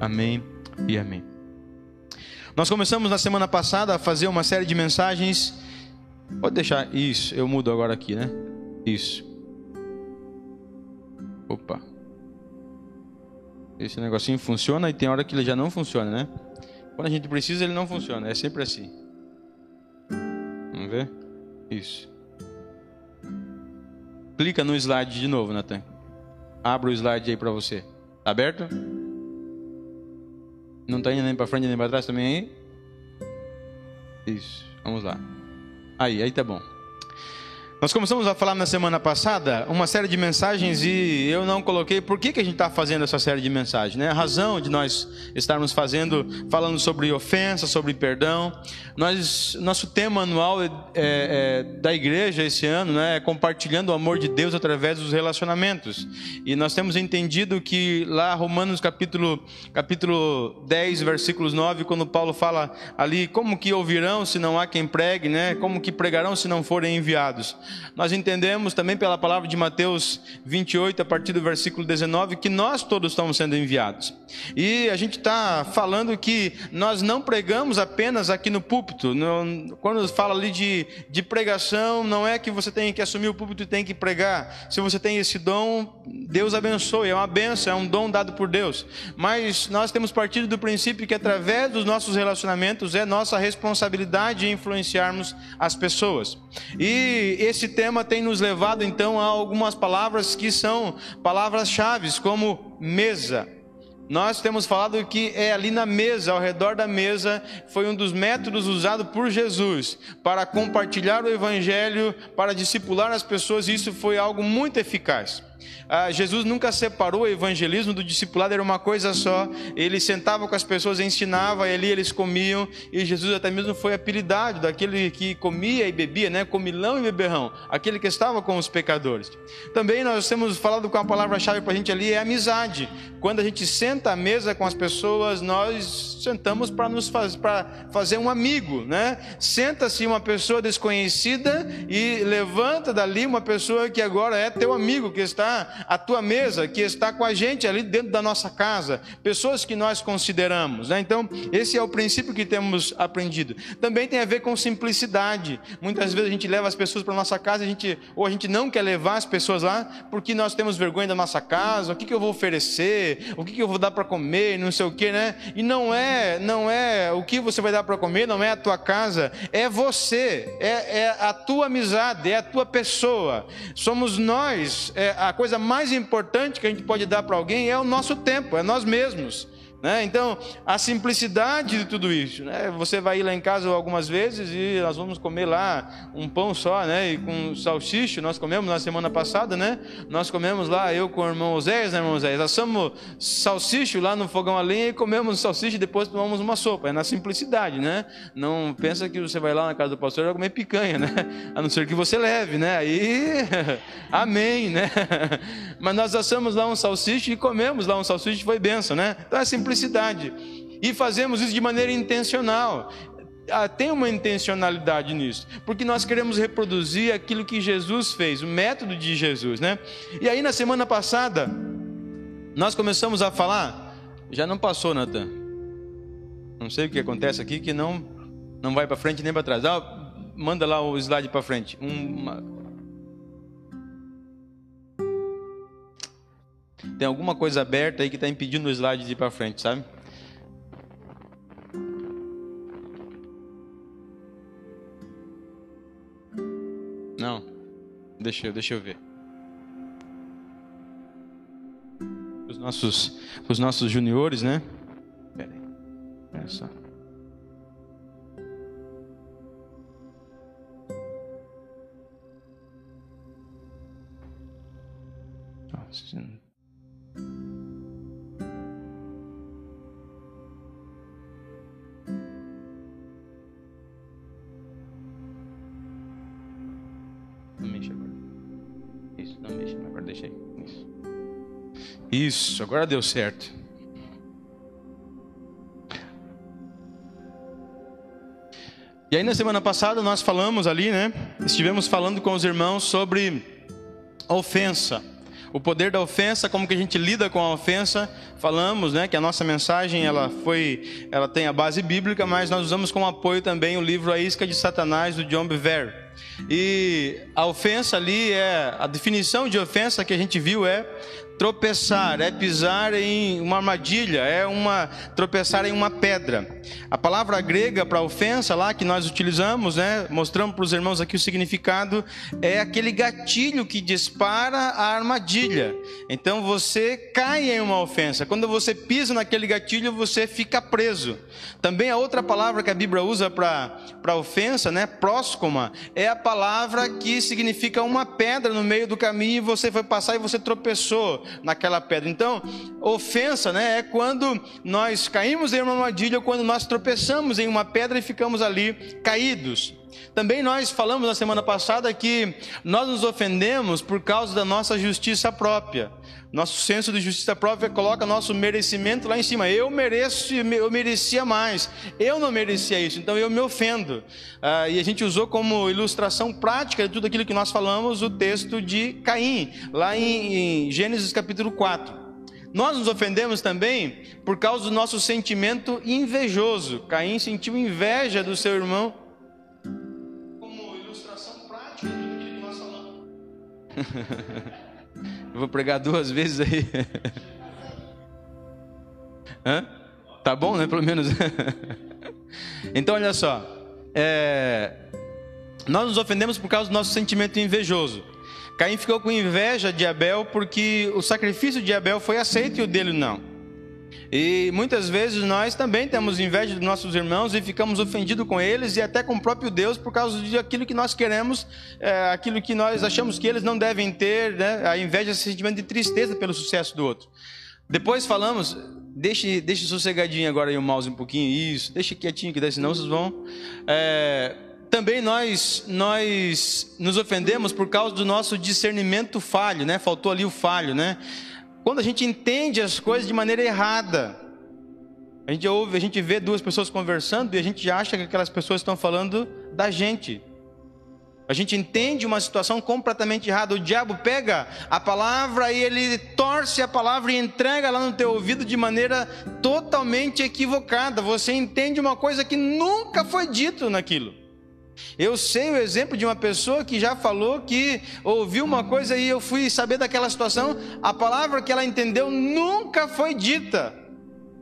Amém e amém. Nós começamos na semana passada a fazer uma série de mensagens. Pode deixar isso, eu mudo agora aqui, né? Isso. Opa. Esse negocinho funciona e tem hora que ele já não funciona, né? Quando a gente precisa, ele não funciona. É sempre assim. Vamos ver? Isso. Clica no slide de novo, Natan. Abra o slide aí para você. Tá aberto? Não está indo nem para frente nem para trás também aí? Isso. Vamos lá. Aí, aí tá bom. Nós começamos a falar na semana passada uma série de mensagens e eu não coloquei por que, que a gente está fazendo essa série de mensagens, né? A razão de nós estarmos fazendo, falando sobre ofensa, sobre perdão. Nós, nosso tema anual é, é, da igreja esse ano, né, é compartilhando o amor de Deus através dos relacionamentos. E nós temos entendido que lá Romanos capítulo capítulo 10, versículos 9, quando Paulo fala ali como que ouvirão se não há quem pregue, né? Como que pregarão se não forem enviados? Nós entendemos também pela palavra de Mateus 28, a partir do versículo 19, que nós todos estamos sendo enviados. E a gente está falando que nós não pregamos apenas aqui no púlpito. quando fala ali de, de pregação, não é que você tem que assumir o púlpito e tem que pregar. Se você tem esse dom, Deus abençoe. É uma benção, é um dom dado por Deus. Mas nós temos partido do princípio que através dos nossos relacionamentos é nossa responsabilidade influenciarmos as pessoas. E esse esse tema tem nos levado então a algumas palavras que são palavras-chave, como mesa. Nós temos falado que é ali na mesa, ao redor da mesa, foi um dos métodos usados por Jesus para compartilhar o evangelho, para discipular as pessoas, e isso foi algo muito eficaz. Ah, Jesus nunca separou o evangelismo do discipulado, era uma coisa só. Ele sentava com as pessoas, ensinava, e ali eles comiam. E Jesus até mesmo foi apelidado daquele que comia e bebia, né? Comilão e beberrão, aquele que estava com os pecadores. Também nós temos falado com a palavra-chave para a gente ali é amizade. Quando a gente senta à mesa com as pessoas, nós sentamos para nos faz, fazer um amigo, né? Senta-se uma pessoa desconhecida e levanta dali uma pessoa que agora é teu amigo, que está à tua mesa, que está com a gente ali dentro da nossa casa, pessoas que nós consideramos. Né? Então, esse é o princípio que temos aprendido. Também tem a ver com simplicidade. Muitas vezes a gente leva as pessoas para nossa casa, a gente, ou a gente não quer levar as pessoas lá, porque nós temos vergonha da nossa casa, o que, que eu vou oferecer, o que, que eu vou dar para comer, não sei o que, né? E não é, não é o que você vai dar para comer, não é a tua casa, é você, é, é a tua amizade, é a tua pessoa. Somos nós, é a coisa mais importante que a gente pode dar para alguém é o nosso tempo, é nós mesmos. Né? Então, a simplicidade de tudo isso. Né? Você vai ir lá em casa algumas vezes e nós vamos comer lá um pão só, né? E com salsicha, nós comemos na semana passada, né? Nós comemos lá, eu com o irmão Oséias, né, irmão Oséias? Assamos salsicha lá no fogão a lenha e comemos salsicha e depois tomamos uma sopa. É na simplicidade, né? Não pensa que você vai lá na casa do pastor e vai comer picanha, né? A não ser que você leve, né? Aí, amém, né? Mas nós assamos lá um salsicha e comemos lá um salsicha e foi benção, né? Então é simplicidade simplicidade. E fazemos isso de maneira intencional. Ah, tem uma intencionalidade nisso, porque nós queremos reproduzir aquilo que Jesus fez, o método de Jesus, né? E aí na semana passada, nós começamos a falar, já não passou, Natan. Não sei o que acontece aqui que não não vai para frente nem para trás. Ah, manda lá o slide para frente. Uma... Tem alguma coisa aberta aí que está impedindo o slide de ir para frente, sabe? Não. Deixa deixa eu ver. Os nossos, os nossos juniores, né? Pera aí. Olha só. Agora deu certo. E aí na semana passada nós falamos ali, né? Estivemos falando com os irmãos sobre ofensa. o poder da ofensa, como que a gente lida com a ofensa. Falamos, né, que a nossa mensagem ela foi, ela tem a base bíblica, mas nós usamos como apoio também o livro A Isca de Satanás do John Bevere. E a ofensa ali é a definição de ofensa que a gente viu é tropeçar, é pisar em uma armadilha, é uma tropeçar em uma pedra. A palavra grega para ofensa lá que nós utilizamos, né, mostramos para os irmãos aqui o significado, é aquele gatilho que dispara a armadilha. Então você cai em uma ofensa. Quando você pisa naquele gatilho, você fica preso. Também a outra palavra que a Bíblia usa para para ofensa, né, próscoma, é a palavra que significa uma pedra no meio do caminho e você foi passar e você tropeçou naquela pedra. Então, ofensa, né, é quando nós caímos em uma armadilha, quando nós tropeçamos em uma pedra e ficamos ali caídos. Também nós falamos na semana passada que nós nos ofendemos por causa da nossa justiça própria. Nosso senso de justiça própria coloca nosso merecimento lá em cima. Eu mereço, eu merecia mais. Eu não merecia isso, então eu me ofendo. Ah, e a gente usou como ilustração prática de tudo aquilo que nós falamos o texto de Caim, lá em, em Gênesis capítulo 4. Nós nos ofendemos também por causa do nosso sentimento invejoso. Caim sentiu inveja do seu irmão. Eu vou pregar duas vezes aí. Hã? Tá bom, né? Pelo menos. então, olha só. É... Nós nos ofendemos por causa do nosso sentimento invejoso. Caim ficou com inveja de Abel porque o sacrifício de Abel foi aceito e o dele não. E muitas vezes nós também temos inveja dos nossos irmãos e ficamos ofendidos com eles e até com o próprio Deus por causa de aquilo que nós queremos, é, aquilo que nós achamos que eles não devem ter, né? a inveja é esse sentimento de tristeza pelo sucesso do outro. Depois falamos, deixe, deixe sossegadinho agora aí o mouse um pouquinho, isso, deixe quietinho que daí senão vocês vão. É, também nós, nós nos ofendemos por causa do nosso discernimento falho, né? Faltou ali o falho, né? Quando a gente entende as coisas de maneira errada, a gente ouve, a gente vê duas pessoas conversando e a gente acha que aquelas pessoas estão falando da gente. A gente entende uma situação completamente errada. O diabo pega a palavra e ele torce a palavra e entrega lá no teu ouvido de maneira totalmente equivocada. Você entende uma coisa que nunca foi dito naquilo. Eu sei o exemplo de uma pessoa que já falou que ouviu uma coisa e eu fui saber daquela situação, a palavra que ela entendeu nunca foi dita.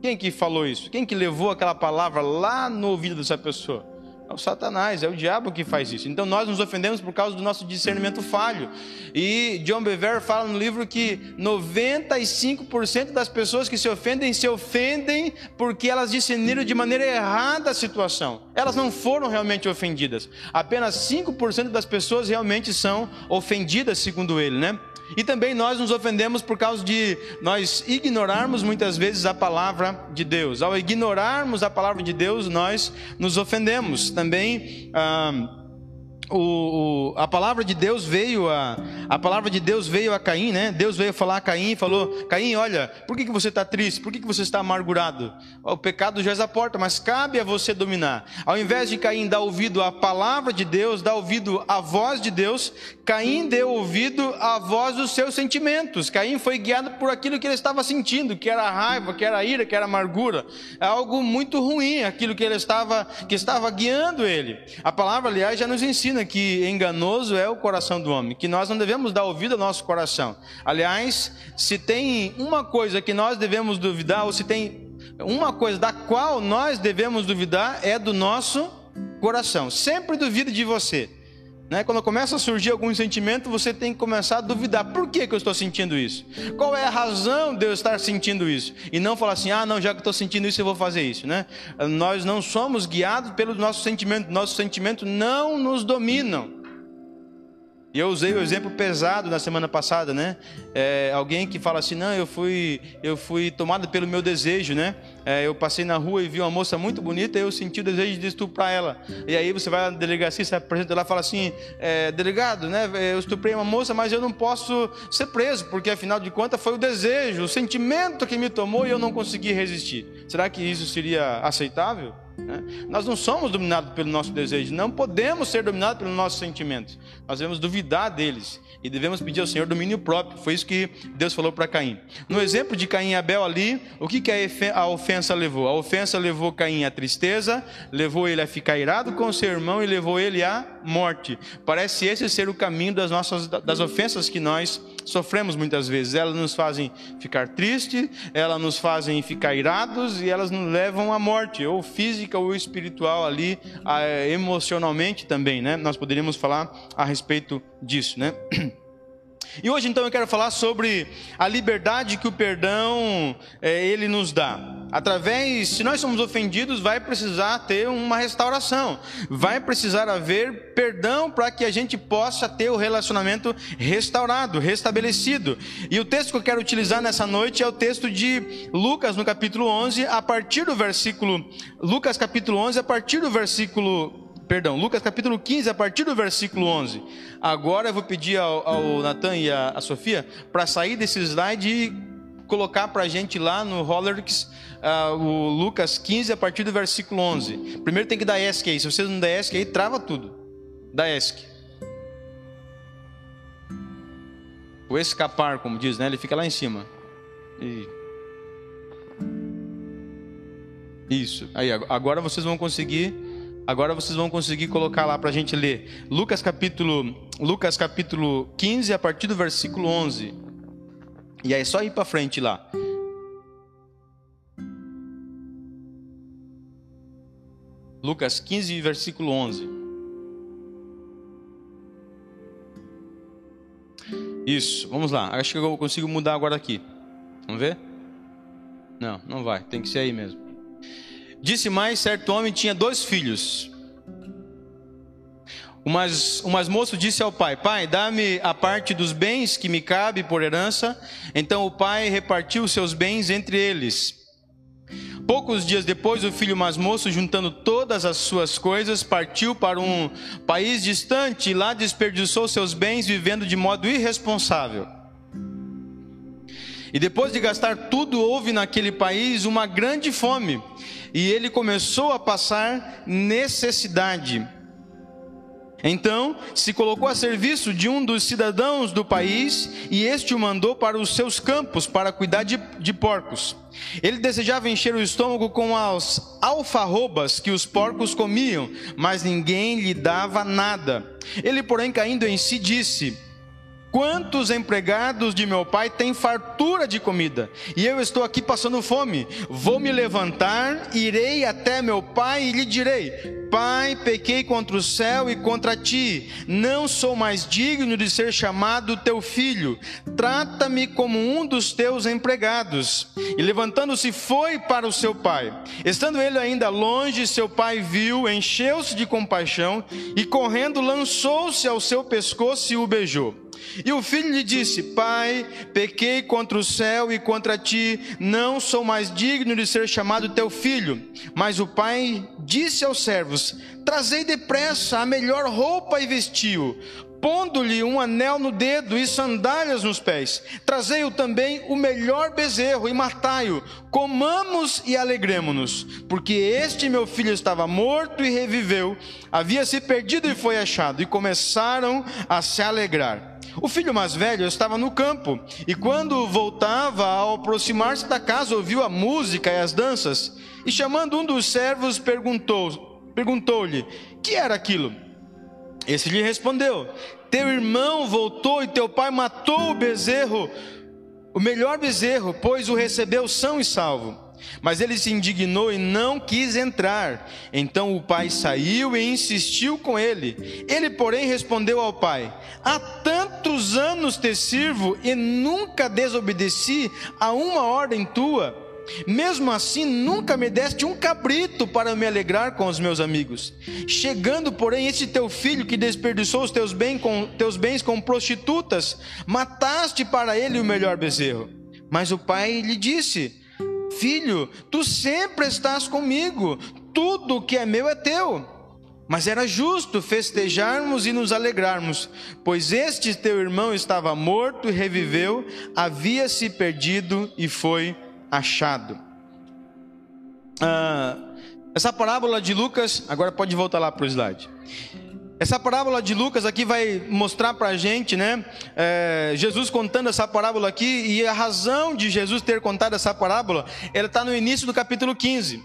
Quem que falou isso? Quem que levou aquela palavra lá no ouvido dessa pessoa? O Satanás, é o diabo que faz isso. Então nós nos ofendemos por causa do nosso discernimento falho. E John Bevere fala no livro que 95% das pessoas que se ofendem se ofendem porque elas discerniram de maneira errada a situação. Elas não foram realmente ofendidas. Apenas 5% das pessoas realmente são ofendidas, segundo ele, né? E também nós nos ofendemos por causa de nós ignorarmos muitas vezes a palavra de Deus. Ao ignorarmos a palavra de Deus, nós nos ofendemos. Também. Ah, o, o, a palavra de Deus veio a, a palavra de Deus veio a Caim, né? Deus veio falar a Caim e falou: Caim, olha, por que, que você está triste? Por que, que você está amargurado? O pecado já é a porta, mas cabe a você dominar. Ao invés de Caim dar ouvido à palavra de Deus, dar ouvido à voz de Deus, Caim deu ouvido à voz dos seus sentimentos. Caim foi guiado por aquilo que ele estava sentindo, que era raiva, que era ira, que era amargura. É algo muito ruim, aquilo que ele estava, que estava guiando ele. A palavra, aliás, já nos ensina que enganoso é o coração do homem, que nós não devemos dar ouvido ao nosso coração. Aliás, se tem uma coisa que nós devemos duvidar, ou se tem uma coisa da qual nós devemos duvidar, é do nosso coração. Sempre duvide de você. Né? Quando começa a surgir algum sentimento, você tem que começar a duvidar: por que, que eu estou sentindo isso? Qual é a razão de eu estar sentindo isso? E não falar assim: ah, não, já que estou sentindo isso, eu vou fazer isso. Né? Nós não somos guiados pelo nosso sentimento, nossos sentimentos não nos dominam. E eu usei o exemplo pesado na semana passada, né? É, alguém que fala assim, não, eu fui, eu fui tomado pelo meu desejo, né? É, eu passei na rua e vi uma moça muito bonita e eu senti o desejo de estuprar ela. E aí você vai na delegacia, se apresenta lá e fala assim, é, delegado, né? Eu estuprei uma moça, mas eu não posso ser preso, porque afinal de contas foi o desejo, o sentimento que me tomou e eu não consegui resistir. Será que isso seria aceitável? Né? Nós não somos dominados pelo nosso desejo, não podemos ser dominados pelos nossos sentimentos. Nós devemos duvidar deles e devemos pedir ao Senhor domínio próprio. Foi isso que Deus falou para Caim. No exemplo de Caim e Abel ali, o que, que a ofensa levou? A ofensa levou Caim à tristeza, levou ele a ficar irado com o seu irmão e levou ele à morte. Parece esse ser o caminho das nossas das ofensas que nós sofremos muitas vezes. Elas nos fazem ficar tristes, elas nos fazem ficar irados e elas nos levam à morte, ou física ou espiritual ali, emocionalmente também, né? Nós poderíamos falar a respeito disso, né? E hoje então eu quero falar sobre a liberdade que o perdão é, ele nos dá. Através, se nós somos ofendidos, vai precisar ter uma restauração, vai precisar haver perdão para que a gente possa ter o relacionamento restaurado, restabelecido. E o texto que eu quero utilizar nessa noite é o texto de Lucas no capítulo 11, a partir do versículo Lucas capítulo 11, a partir do versículo perdão, Lucas capítulo 15, a partir do versículo 11. Agora eu vou pedir ao, ao Natan e a Sofia para sair desse slide e colocar para a gente lá no Rollerx uh, o Lucas 15, a partir do versículo 11. Primeiro tem que dar ESC aí. Se vocês não der ESC aí, trava tudo. Dá ESC. O escapar, como diz, né? Ele fica lá em cima. E... Isso. Aí, agora vocês vão conseguir Agora vocês vão conseguir colocar lá para a gente ler. Lucas capítulo, Lucas capítulo 15, a partir do versículo 11. E aí é só ir para frente lá. Lucas 15, versículo 11. Isso, vamos lá. Acho que eu consigo mudar agora aqui. Vamos ver? Não, não vai. Tem que ser aí mesmo. Disse mais: certo homem tinha dois filhos. O mais, moço disse ao pai: Pai, dá-me a parte dos bens que me cabe por herança. Então o pai repartiu seus bens entre eles. Poucos dias depois, o filho mais moço, juntando todas as suas coisas, partiu para um país distante e lá desperdiçou seus bens vivendo de modo irresponsável. E depois de gastar tudo, houve naquele país uma grande fome e ele começou a passar necessidade. Então se colocou a serviço de um dos cidadãos do país e este o mandou para os seus campos para cuidar de, de porcos. Ele desejava encher o estômago com as alfarrobas que os porcos comiam, mas ninguém lhe dava nada. Ele, porém, caindo em si, disse: Quantos empregados de meu pai têm fartura de comida? E eu estou aqui passando fome. Vou me levantar, irei até meu pai e lhe direi: Pai, pequei contra o céu e contra ti. Não sou mais digno de ser chamado teu filho. Trata-me como um dos teus empregados. E levantando-se, foi para o seu pai. Estando ele ainda longe, seu pai viu, encheu-se de compaixão e correndo lançou-se ao seu pescoço e o beijou. E o filho lhe disse: Pai, pequei contra o céu e contra ti, não sou mais digno de ser chamado teu filho. Mas o pai disse aos servos: Trazei depressa a melhor roupa e vestiu, pondo-lhe um anel no dedo e sandálias nos pés. Trazei-o também o melhor bezerro e matai-o. Comamos e alegremo-nos, porque este meu filho estava morto e reviveu, havia se perdido e foi achado, e começaram a se alegrar. O filho mais velho estava no campo e, quando voltava, ao aproximar-se da casa, ouviu a música e as danças. E chamando um dos servos, perguntou, perguntou-lhe: "Que era aquilo?" Esse lhe respondeu: Teu irmão voltou e teu pai matou o bezerro, o melhor bezerro, pois o recebeu são e salvo. Mas ele se indignou e não quis entrar. Então o pai saiu e insistiu com ele. Ele, porém, respondeu ao pai: Há tantos anos te sirvo e nunca desobedeci a uma ordem tua. Mesmo assim, nunca me deste um cabrito para me alegrar com os meus amigos. Chegando, porém, esse teu filho que desperdiçou os teus, bem com, teus bens com prostitutas, mataste para ele o melhor bezerro. Mas o pai lhe disse: Filho, tu sempre estás comigo, tudo que é meu é teu. Mas era justo festejarmos e nos alegrarmos, pois este teu irmão estava morto e reviveu, havia se perdido e foi achado. Ah, essa parábola de Lucas, agora pode voltar lá para o slide. Essa parábola de Lucas aqui vai mostrar para a gente, né? É, Jesus contando essa parábola aqui, e a razão de Jesus ter contado essa parábola, ela está no início do capítulo 15.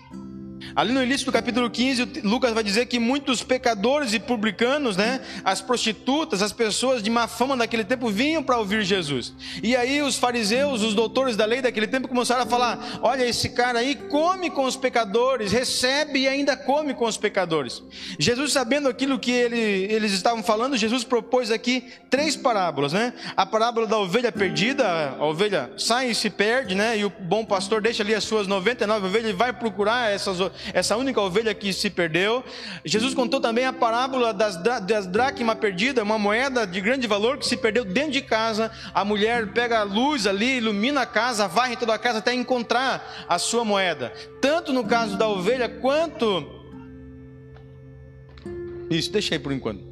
Ali no início do capítulo 15, Lucas vai dizer que muitos pecadores e publicanos, né, as prostitutas, as pessoas de má fama daquele tempo vinham para ouvir Jesus. E aí os fariseus, os doutores da lei daquele tempo começaram a falar: "Olha esse cara aí come com os pecadores, recebe e ainda come com os pecadores". Jesus sabendo aquilo que ele, eles estavam falando, Jesus propôs aqui três parábolas, né? A parábola da ovelha perdida, a ovelha sai e se perde, né? E o bom pastor deixa ali as suas 99 ovelhas e vai procurar essas essa única ovelha que se perdeu. Jesus contou também a parábola das, das dracma perdida, uma moeda de grande valor que se perdeu dentro de casa. A mulher pega a luz ali, ilumina a casa, varre toda a casa até encontrar a sua moeda. Tanto no caso da ovelha quanto. Isso, deixa aí por enquanto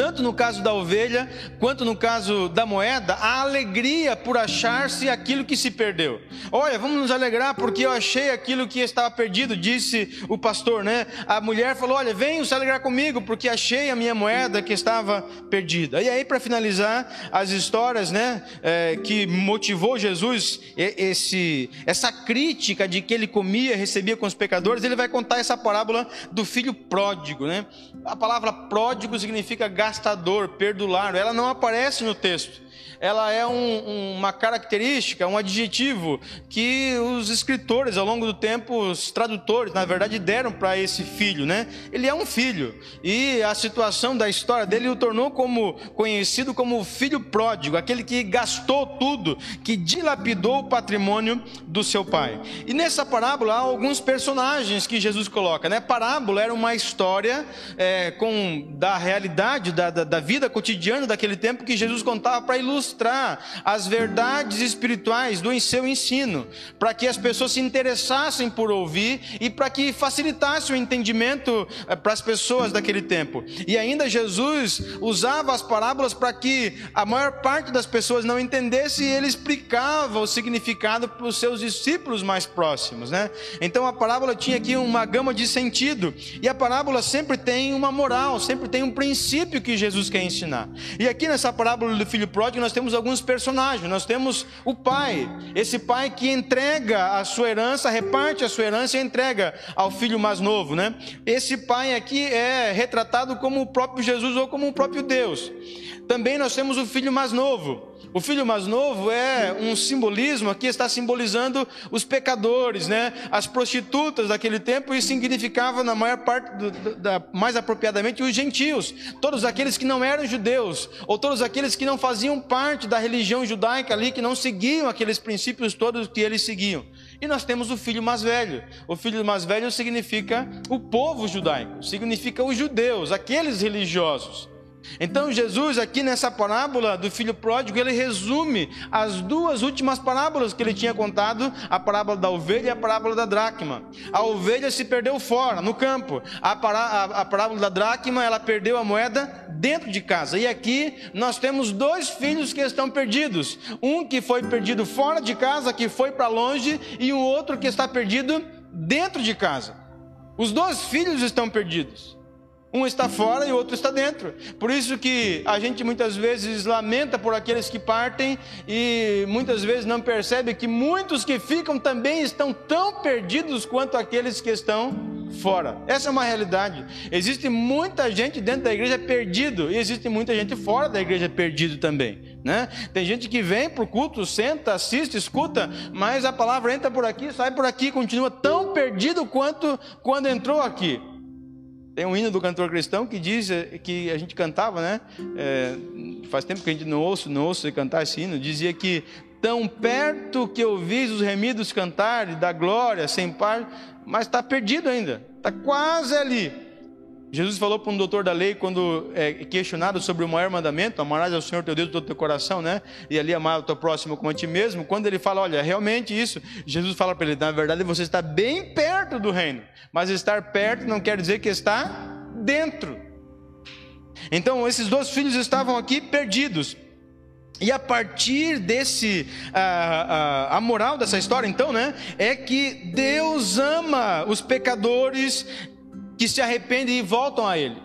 tanto no caso da ovelha quanto no caso da moeda, a alegria por achar-se aquilo que se perdeu. Olha, vamos nos alegrar porque eu achei aquilo que estava perdido, disse o pastor, né? A mulher falou: Olha, venham se alegrar comigo porque achei a minha moeda que estava perdida. E aí, para finalizar, as histórias, né, é, que motivou Jesus esse, essa crítica de que ele comia, recebia com os pecadores, ele vai contar essa parábola do filho pródigo, né? A palavra pródigo significa gastador, perdular, ela não aparece no texto ela é um, uma característica, um adjetivo que os escritores, ao longo do tempo, os tradutores, na verdade, deram para esse filho, né? Ele é um filho e a situação da história dele o tornou como conhecido como o filho pródigo, aquele que gastou tudo, que dilapidou o patrimônio do seu pai. E nessa parábola há alguns personagens que Jesus coloca, né? Parábola era uma história é, com da realidade da, da, da vida cotidiana daquele tempo que Jesus contava para ilustrar ilustrar as verdades espirituais do seu ensino, para que as pessoas se interessassem por ouvir e para que facilitasse o entendimento eh, para as pessoas daquele tempo. E ainda Jesus usava as parábolas para que a maior parte das pessoas não entendesse e ele explicava o significado para os seus discípulos mais próximos, né? Então a parábola tinha aqui uma gama de sentido e a parábola sempre tem uma moral, sempre tem um princípio que Jesus quer ensinar. E aqui nessa parábola do filho pródigo nós temos temos alguns personagens. Nós temos o pai, esse pai que entrega a sua herança, reparte a sua herança e entrega ao filho mais novo, né? Esse pai aqui é retratado como o próprio Jesus ou como o próprio Deus. Também nós temos o filho mais novo. O filho mais novo é um simbolismo, aqui está simbolizando os pecadores, né? as prostitutas daquele tempo, e significava, na maior parte, do, da, mais apropriadamente, os gentios, todos aqueles que não eram judeus, ou todos aqueles que não faziam parte da religião judaica ali, que não seguiam aqueles princípios todos que eles seguiam. E nós temos o filho mais velho. O filho mais velho significa o povo judaico, significa os judeus, aqueles religiosos. Então Jesus aqui nessa parábola do filho pródigo, ele resume as duas últimas parábolas que ele tinha contado, a parábola da ovelha e a parábola da dracma. A ovelha se perdeu fora, no campo. A, pará, a, parábola da dracma, ela perdeu a moeda dentro de casa. E aqui nós temos dois filhos que estão perdidos. Um que foi perdido fora de casa, que foi para longe, e um outro que está perdido dentro de casa. Os dois filhos estão perdidos. Um está fora e o outro está dentro. Por isso que a gente muitas vezes lamenta por aqueles que partem e muitas vezes não percebe que muitos que ficam também estão tão perdidos quanto aqueles que estão fora. Essa é uma realidade. Existe muita gente dentro da igreja perdido e existe muita gente fora da igreja perdido também, né? Tem gente que vem para o culto, senta, assiste, escuta, mas a palavra entra por aqui, sai por aqui, continua tão perdido quanto quando entrou aqui. Tem um hino do cantor cristão que diz eh, que a gente cantava, né? É, faz tempo que a gente não ouça, não ouça cantar esse hino. Dizia que tão perto que eu vi os remidos cantar da glória sem par, mas está perdido ainda, está quase ali. Jesus falou para um doutor da lei, quando é questionado sobre o maior mandamento, amarás ao Senhor teu Deus de todo teu coração, né? E ali amar o teu próximo como a ti mesmo. Quando ele fala, olha, realmente isso, Jesus fala para ele, na verdade você está bem perto do reino, mas estar perto não quer dizer que está dentro. Então, esses dois filhos estavam aqui perdidos. E a partir desse, a, a, a, moral dessa história, então, né, é que Deus ama os pecadores que se arrependem e voltam a Ele.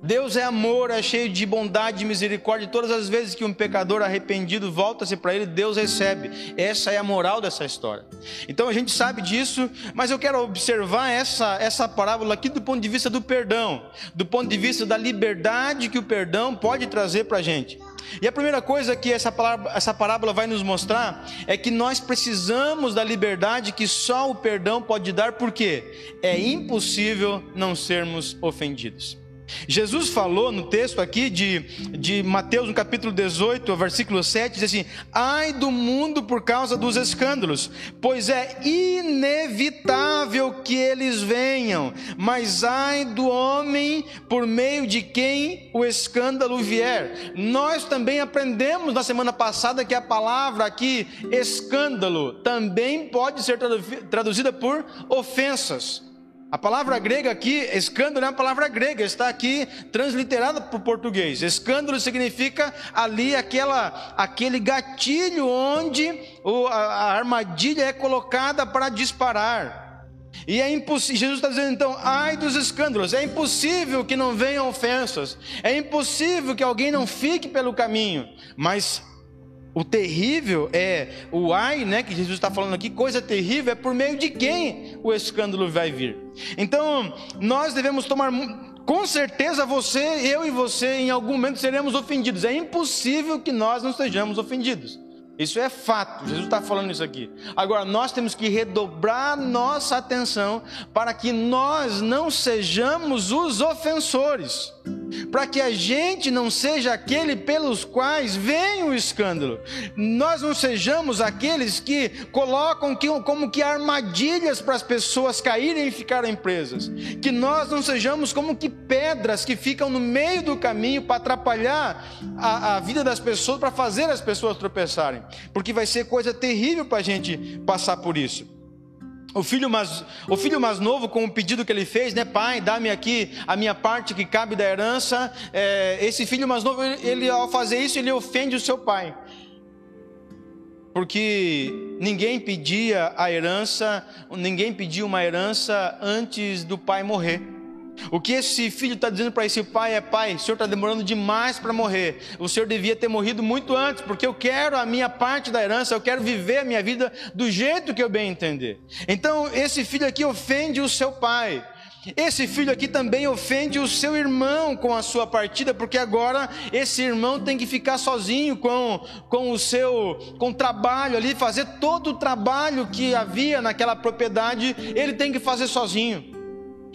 Deus é amor, é cheio de bondade e misericórdia. Todas as vezes que um pecador arrependido volta-se para Ele, Deus recebe. Essa é a moral dessa história. Então a gente sabe disso, mas eu quero observar essa, essa parábola aqui do ponto de vista do perdão, do ponto de vista da liberdade que o perdão pode trazer para a gente. E a primeira coisa que essa parábola, essa parábola vai nos mostrar é que nós precisamos da liberdade que só o perdão pode dar, porque é impossível não sermos ofendidos. Jesus falou no texto aqui de, de Mateus, no capítulo 18, versículo 7, diz assim: Ai do mundo por causa dos escândalos, pois é inevitável que eles venham, mas ai do homem por meio de quem o escândalo vier. Nós também aprendemos na semana passada que a palavra aqui, escândalo, também pode ser traduzida por ofensas. A palavra grega aqui, escândalo é uma palavra grega, está aqui transliterada para o português. Escândalo significa ali aquela, aquele gatilho onde a, armadilha é colocada para disparar. E é impossível, Jesus está dizendo então, ai dos escândalos, é impossível que não venham ofensas, é impossível que alguém não fique pelo caminho, mas o terrível é o ai, né, que Jesus está falando aqui, coisa terrível é por meio de quem o escândalo vai vir. Então, nós devemos tomar com certeza você, eu e você, em algum momento seremos ofendidos. É impossível que nós não sejamos ofendidos. Isso é fato, Jesus está falando isso aqui. Agora, nós temos que redobrar nossa atenção para que nós não sejamos os ofensores para que a gente não seja aquele pelos quais vem o escândalo. Nós não sejamos aqueles que colocam que, como que armadilhas para as pessoas caírem e ficarem presas. Que nós não sejamos como que pedras que ficam no meio do caminho para atrapalhar a, a vida das pessoas, para fazer as pessoas tropeçarem. Porque vai ser coisa terrível para a gente passar por isso. O filho, mais, o filho mais novo, com o pedido que ele fez, né, pai, dá-me aqui a minha parte que cabe da herança. É, esse filho mais novo, ele, ao fazer isso, ele ofende o seu pai, porque ninguém pedia a herança, ninguém pediu uma herança antes do pai morrer. O que esse filho está dizendo para esse pai é: pai, o senhor está demorando demais para morrer. O senhor devia ter morrido muito antes, porque eu quero a minha parte da herança, eu quero viver a minha vida do jeito que eu bem entender. Então, esse filho aqui ofende o seu pai. Esse filho aqui também ofende o seu irmão com a sua partida, porque agora esse irmão tem que ficar sozinho com, com o seu com o trabalho ali, fazer todo o trabalho que havia naquela propriedade, ele tem que fazer sozinho.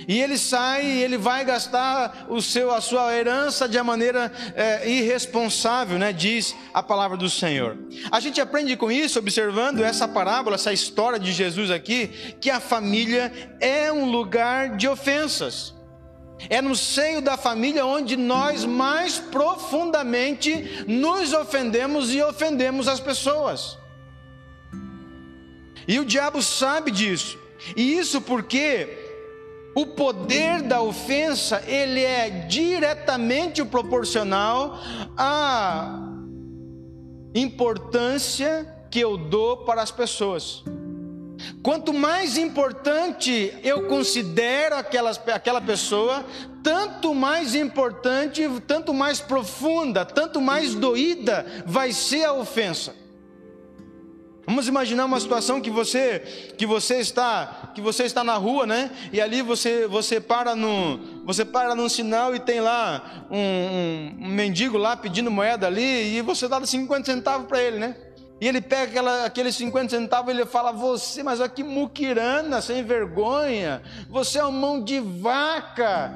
E ele sai e ele vai gastar o seu, a sua herança de uma maneira é, irresponsável, né? diz a palavra do Senhor. A gente aprende com isso, observando essa parábola, essa história de Jesus aqui, que a família é um lugar de ofensas. É no seio da família onde nós mais profundamente nos ofendemos e ofendemos as pessoas. E o diabo sabe disso. E isso porque o poder da ofensa, ele é diretamente proporcional à importância que eu dou para as pessoas. Quanto mais importante eu considero aquelas, aquela pessoa, tanto mais importante, tanto mais profunda, tanto mais doída vai ser a ofensa. Vamos imaginar uma situação que você que você está que você está na rua, né? E ali você você para no você para num sinal e tem lá um, um, um mendigo lá pedindo moeda ali e você dá 50 centavos para ele, né? E ele pega aquela, aqueles 50 centavos e ele fala: Você, mas aqui muquirana, sem vergonha, você é um mão de vaca,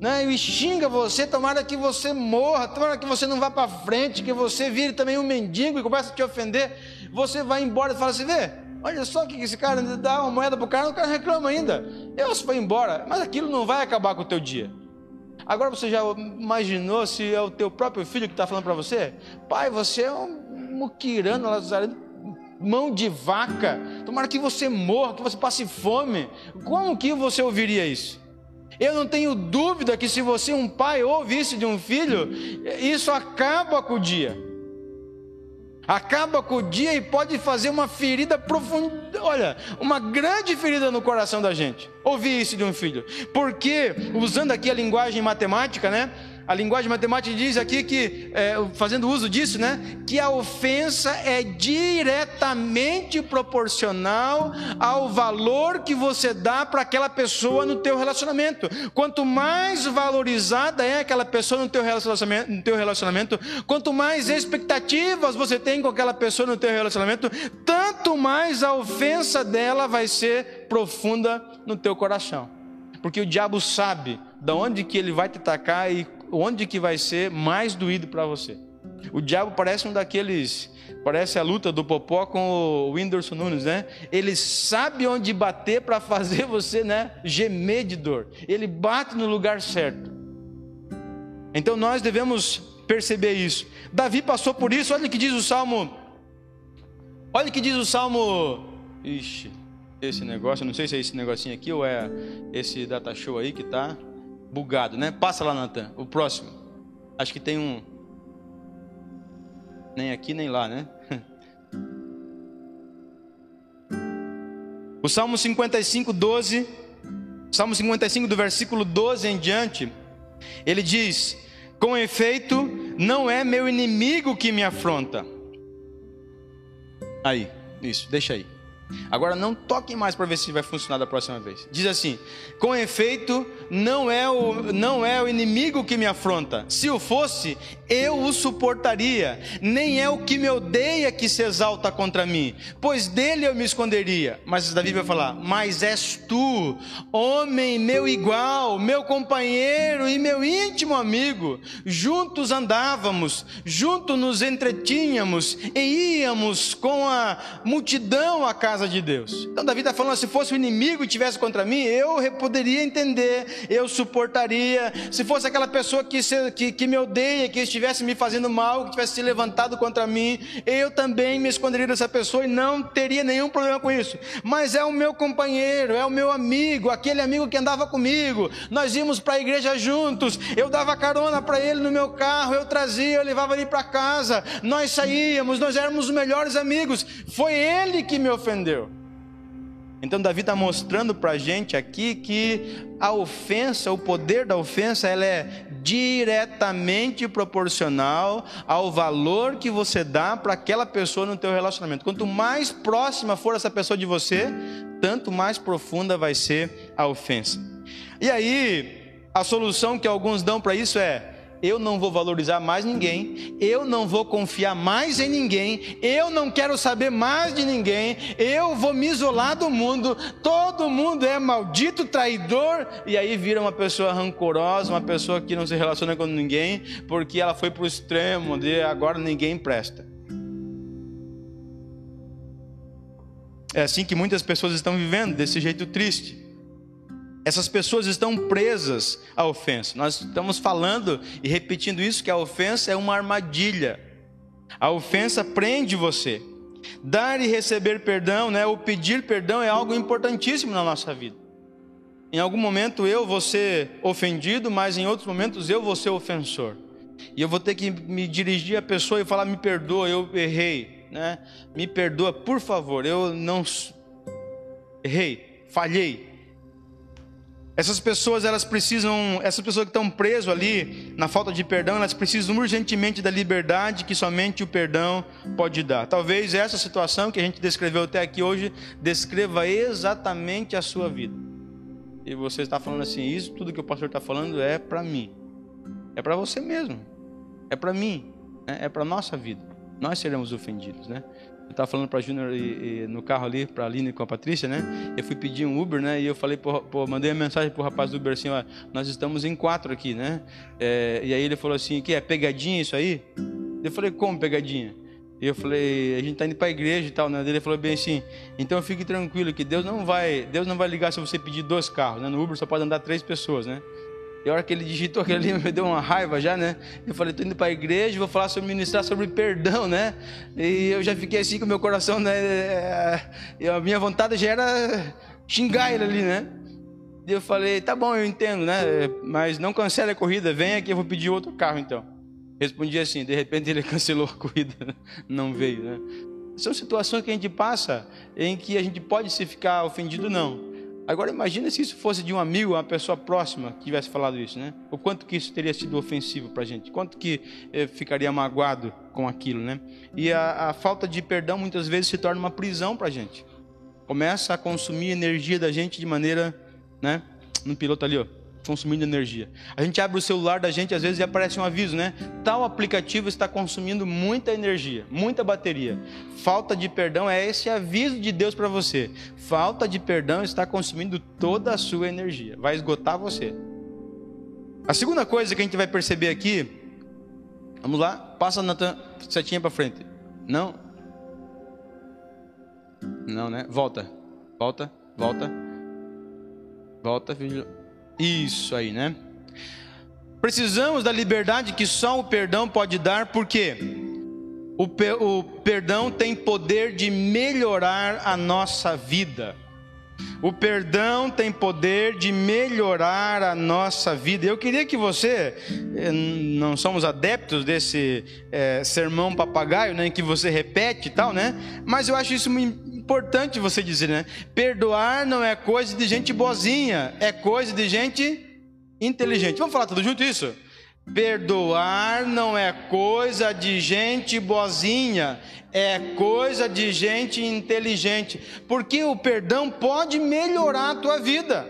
né? E xinga você, tomara que você morra, tomara que você não vá para frente, que você vire também um mendigo e comece a te ofender você vai embora e fala assim: vê, olha só que esse cara dá uma moeda para o cara, o cara reclama ainda. Eu se foi embora, mas aquilo não vai acabar com o teu dia. Agora você já imaginou se é o teu próprio filho que está falando para você? Pai, você é um muquirano lazareno, mão de vaca. Tomara que você morra, que você passe fome. Como que você ouviria isso? Eu não tenho dúvida que se você, um pai, ouve isso de um filho, isso acaba com o dia. Acaba com o dia e pode fazer uma ferida profunda, olha, uma grande ferida no coração da gente. Ouvir isso de um filho. Porque, usando aqui a linguagem matemática, né? A linguagem matemática diz aqui que, é, fazendo uso disso, né, que a ofensa é diretamente proporcional ao valor que você dá para aquela pessoa no teu relacionamento. Quanto mais valorizada é aquela pessoa no teu relacionamento, no teu relacionamento, quanto mais expectativas você tem com aquela pessoa no teu relacionamento, tanto mais a ofensa dela vai ser profunda no teu coração. Porque o diabo sabe de onde que ele vai te atacar e onde que vai ser mais doído para você. O diabo parece um daqueles, parece a luta do Popó com o Whindersson Nunes, né? Ele sabe onde bater para fazer você, né, gemer de dor. Ele bate no lugar certo. Então nós devemos perceber isso. Davi passou por isso, olha o que diz o Salmo. Olha o que diz o Salmo. Ixi, esse negócio, não sei se é esse negocinho aqui ou é esse data show aí que tá bugado, né? Passa lá, Natan. O próximo. Acho que tem um. Nem aqui, nem lá, né? O Salmo 55, 12. Salmo 55, do versículo 12 em diante. Ele diz: Com efeito, não é meu inimigo que me afronta. Aí, isso, deixa aí. Agora não toquem mais para ver se vai funcionar da próxima vez. Diz assim: Com efeito, não é o não é o inimigo que me afronta. Se o fosse, eu o suportaria. Nem é o que me odeia que se exalta contra mim, pois dele eu me esconderia. Mas Davi vai falar: Mas és tu, homem meu igual, meu companheiro e meu íntimo amigo. Juntos andávamos, juntos nos entretínhamos e íamos com a multidão à casa de Deus. Então Davi está falando: se fosse o inimigo e tivesse contra mim, eu poderia entender, eu suportaria. Se fosse aquela pessoa que, que, que me odeia, que estivesse me fazendo mal, que tivesse se levantado contra mim, eu também me esconderia dessa pessoa e não teria nenhum problema com isso. Mas é o meu companheiro, é o meu amigo, aquele amigo que andava comigo. Nós íamos para a igreja juntos, eu dava carona para ele no meu carro, eu trazia, eu levava ele para casa. Nós saíamos, nós éramos os melhores amigos. Foi ele que me ofendeu. Então Davi está mostrando para a gente aqui que a ofensa, o poder da ofensa, ela é diretamente proporcional ao valor que você dá para aquela pessoa no teu relacionamento. Quanto mais próxima for essa pessoa de você, tanto mais profunda vai ser a ofensa. E aí, a solução que alguns dão para isso é eu não vou valorizar mais ninguém, eu não vou confiar mais em ninguém, eu não quero saber mais de ninguém, eu vou me isolar do mundo, todo mundo é maldito, traidor, e aí vira uma pessoa rancorosa, uma pessoa que não se relaciona com ninguém, porque ela foi para o extremo de agora ninguém presta. É assim que muitas pessoas estão vivendo, desse jeito triste. Essas pessoas estão presas à ofensa. Nós estamos falando e repetindo isso que a ofensa é uma armadilha. A ofensa prende você. Dar e receber perdão, né, ou pedir perdão é algo importantíssimo na nossa vida. Em algum momento eu vou ser ofendido, mas em outros momentos eu vou ser ofensor. E eu vou ter que me dirigir à pessoa e falar: "Me perdoa, eu errei", né? Me perdoa, por favor, eu não errei, falhei. Essas pessoas, elas precisam, essas pessoas que estão presas ali na falta de perdão, elas precisam urgentemente da liberdade que somente o perdão pode dar. Talvez essa situação que a gente descreveu até aqui hoje descreva exatamente a sua vida. E você está falando assim, isso tudo que o pastor está falando é para mim. É para você mesmo. É para mim, né? é para nossa vida. Nós seremos ofendidos, né? Eu estava falando para Júnior no carro ali, para a Aline com a Patrícia, né? Eu fui pedir um Uber, né? E eu falei, pô, pô mandei uma mensagem pro rapaz do Uber assim, ó, nós estamos em quatro aqui, né? É, e aí ele falou assim, que é pegadinha isso aí? Eu falei, como pegadinha? E eu falei, a gente está indo para a igreja e tal, né? Ele falou bem assim, então fique tranquilo que Deus não vai, Deus não vai ligar se você pedir dois carros, né? No Uber só pode andar três pessoas, né? E a hora que ele digitou aquilo ali, me deu uma raiva já, né? Eu falei, estou indo para a igreja, vou falar sobre ministrar sobre perdão, né? E eu já fiquei assim com o meu coração, né? E a minha vontade já era xingar ele ali, né? E eu falei, tá bom, eu entendo, né? Mas não cancele a corrida, vem aqui, eu vou pedir outro carro então. Respondi assim, de repente ele cancelou a corrida, não veio, né? São situações que a gente passa em que a gente pode se ficar ofendido, não. Agora imagina se isso fosse de um amigo, uma pessoa próxima que tivesse falado isso, né? O quanto que isso teria sido ofensivo para a gente, quanto que eh, ficaria magoado com aquilo, né? E a, a, falta de perdão muitas vezes se torna uma prisão para a gente. Começa a consumir energia da gente de maneira, né? No piloto ali, ó consumindo energia. A gente abre o celular da gente, às vezes aparece um aviso, né? Tal aplicativo está consumindo muita energia, muita bateria. Falta de perdão é esse aviso de Deus para você. Falta de perdão está consumindo toda a sua energia, vai esgotar você. A segunda coisa que a gente vai perceber aqui, vamos lá, passa Natan, setinha para frente. Não? Não, né? Volta, volta, volta, volta, filho. Isso aí, né? Precisamos da liberdade que só o perdão pode dar, porque o, o perdão tem poder de melhorar a nossa vida. O perdão tem poder de melhorar a nossa vida. Eu queria que você, eh, não somos adeptos desse é, sermão papagaio, né, que você repete e tal, né? Mas eu acho isso importante você dizer, né? Perdoar não é coisa de gente boazinha, é coisa de gente inteligente. Vamos falar tudo junto isso? Perdoar não é coisa de gente boazinha, é coisa de gente inteligente, porque o perdão pode melhorar a tua vida.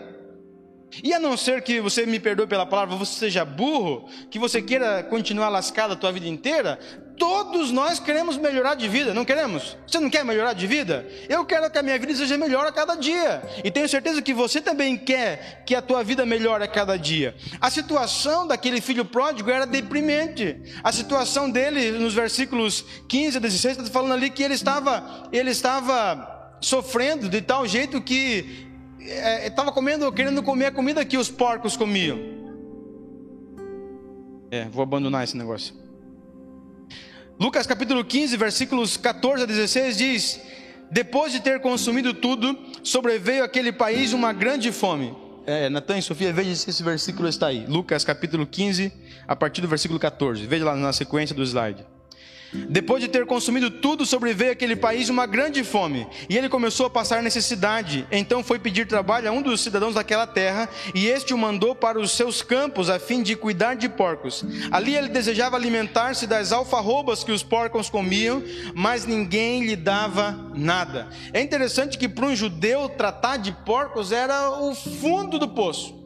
E a não ser que você me perdoe pela palavra, você seja burro, que você queira continuar lascado a tua vida inteira, Todos nós queremos melhorar de vida, não queremos? Você não quer melhorar de vida? Eu quero que a minha vida seja melhor a cada dia. E tenho certeza que você também quer que a tua vida melhore a cada dia. A situação daquele filho pródigo era deprimente. A situação dele, nos versículos 15 a 16, está falando ali que ele estava, ele estava sofrendo de tal jeito que é, estava comendo, querendo comer a comida que os porcos comiam. É, vou abandonar esse negócio. Lucas capítulo 15, versículos 14 a 16 diz: Depois de ter consumido tudo, sobreveio aquele país uma grande fome. É, Natan e Sofia, veja se esse versículo está aí. Lucas capítulo 15, a partir do versículo 14. Veja lá na sequência do slide. Depois de ter consumido tudo, sobreveio aquele país uma grande fome, e ele começou a passar necessidade. Então foi pedir trabalho a um dos cidadãos daquela terra, e este o mandou para os seus campos a fim de cuidar de porcos. Ali ele desejava alimentar-se das alfarrobas que os porcos comiam, mas ninguém lhe dava nada. É interessante que para um judeu tratar de porcos era o fundo do poço.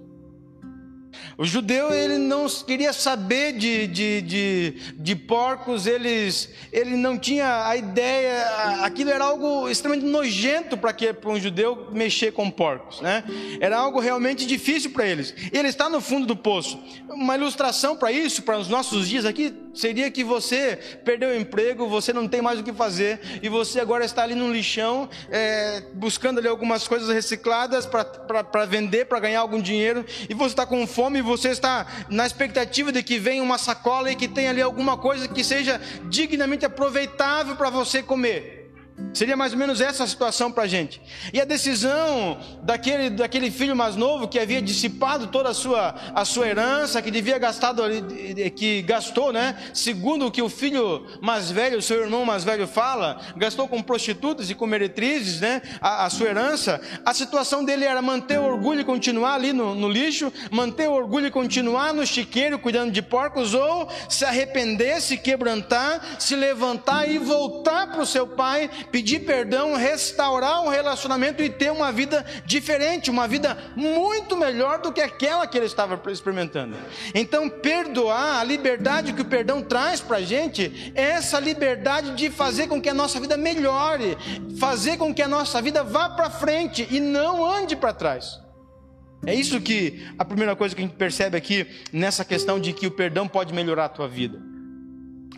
O judeu ele não queria saber de, de, de, de, porcos, eles, ele não tinha a ideia, aquilo era algo extremamente nojento para um judeu mexer com porcos, né? Era algo realmente difícil para eles. Ele está no fundo do poço. Uma ilustração para isso, para os nossos dias aqui, seria que você perdeu o emprego, você não tem mais o que fazer e você agora está ali no lixão, é, buscando ali algumas coisas recicladas para vender, para ganhar algum dinheiro e você está com fome você está na expectativa de que venha uma sacola e que tenha ali alguma coisa que seja dignamente aproveitável para você comer. Seria mais ou menos essa a situação para a gente. E a decisão daquele, daquele filho mais novo que havia dissipado toda a sua, a sua herança, que devia gastado, que gastou, né? Segundo o que o filho mais velho, o seu irmão mais velho fala, gastou com prostitutas e com meretrizes, né? A, a sua herança. A situação dele era manter o orgulho e continuar ali no, no lixo, manter o orgulho e continuar no chiqueiro cuidando de porcos, ou se arrepender, se quebrantar, se levantar e voltar para o seu pai pedir perdão, restaurar um relacionamento e ter uma vida diferente, uma vida muito melhor do que aquela que ele estava experimentando. Então, perdoar, a liberdade que o perdão traz para a gente, é essa liberdade de fazer com que a nossa vida melhore, fazer com que a nossa vida vá para frente e não ande para trás. É isso que a primeira coisa que a gente percebe aqui nessa questão de que o perdão pode melhorar a tua vida.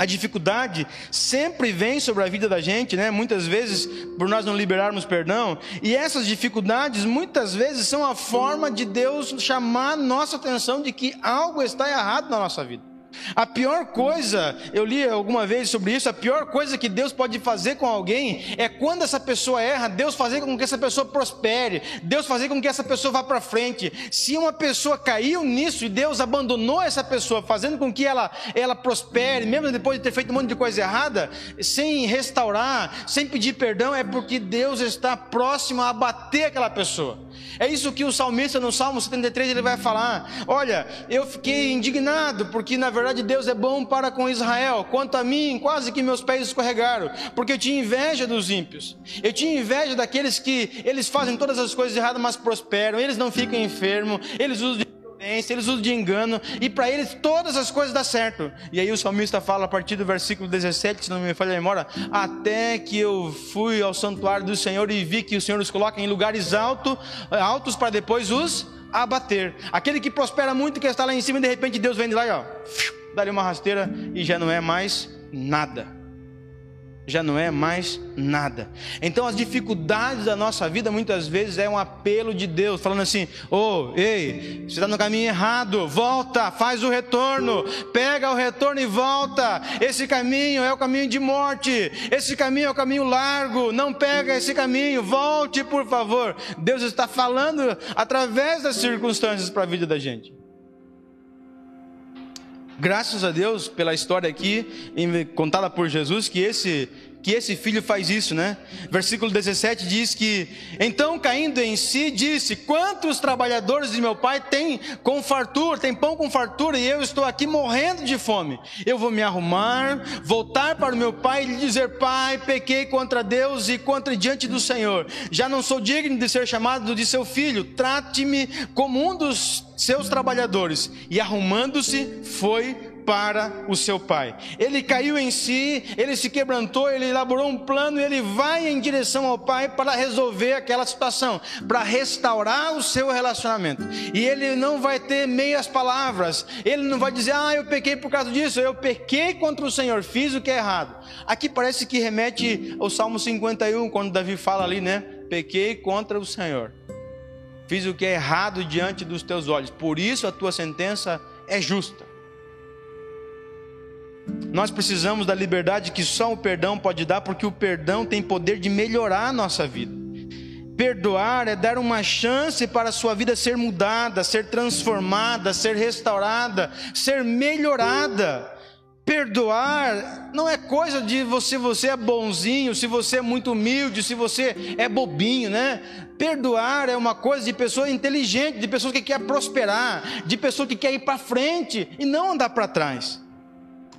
A dificuldade sempre vem sobre a vida da gente, né? Muitas vezes por nós não liberarmos perdão, e essas dificuldades muitas vezes são a forma de Deus chamar nossa atenção de que algo está errado na nossa vida. A pior coisa, eu li alguma vez sobre isso, a pior coisa que Deus pode fazer com alguém é quando essa pessoa erra, Deus fazer com que essa pessoa prospere, Deus fazer com que essa pessoa vá para frente. Se uma pessoa caiu nisso e Deus abandonou essa pessoa, fazendo com que ela, ela prospere, mesmo depois de ter feito um monte de coisa errada, sem restaurar, sem pedir perdão, é porque Deus está próximo a abater aquela pessoa. É isso que o salmista no Salmo 73 ele vai falar: Olha, eu fiquei indignado porque na verdade Deus é bom para com Israel. Quanto a mim, quase que meus pés escorregaram, porque eu tinha inveja dos ímpios. Eu tinha inveja daqueles que eles fazem todas as coisas erradas, mas prosperam. Eles não ficam enfermos, eles usam de eles usam de engano, e para eles todas as coisas dão certo. E aí o salmista fala a partir do versículo 17, se não me falha a memória, até que eu fui ao santuário do Senhor e vi que o Senhor os coloca em lugares alto, altos para depois os abater. Aquele que prospera muito, que está lá em cima, e de repente Deus vem de lá e ó, dá-lhe uma rasteira e já não é mais nada já não é mais nada. Então as dificuldades da nossa vida muitas vezes é um apelo de Deus, falando assim: "Oh, ei, você está no caminho errado, volta, faz o retorno, pega o retorno e volta. Esse caminho é o caminho de morte, esse caminho é o caminho largo, não pega esse caminho, volte por favor." Deus está falando através das circunstâncias para a vida da gente. Graças a Deus pela história aqui contada por Jesus que esse que esse filho faz isso, né? Versículo 17 diz que então caindo em si disse: "Quantos trabalhadores de meu pai têm com fartura, têm pão com fartura e eu estou aqui morrendo de fome. Eu vou me arrumar, voltar para o meu pai e lhe dizer: Pai, pequei contra Deus e contra diante do Senhor. Já não sou digno de ser chamado de seu filho. Trate-me como um dos seus trabalhadores." E arrumando-se, foi para o seu pai. Ele caiu em si, ele se quebrantou, ele elaborou um plano e ele vai em direção ao pai para resolver aquela situação, para restaurar o seu relacionamento. E ele não vai ter meias palavras, ele não vai dizer, ah, eu pequei por causa disso, eu pequei contra o Senhor, fiz o que é errado. Aqui parece que remete ao Salmo 51, quando Davi fala ali, né? Pequei contra o Senhor. Fiz o que é errado diante dos teus olhos, por isso a tua sentença é justa. Nós precisamos da liberdade que só o perdão pode dar, porque o perdão tem poder de melhorar a nossa vida. Perdoar é dar uma chance para a sua vida ser mudada, ser transformada, ser restaurada, ser melhorada. Perdoar não é coisa de você, você é bonzinho, se você é muito humilde, se você é bobinho, né? Perdoar é uma coisa de pessoa inteligente, de pessoa que quer prosperar, de pessoa que quer ir para frente e não andar para trás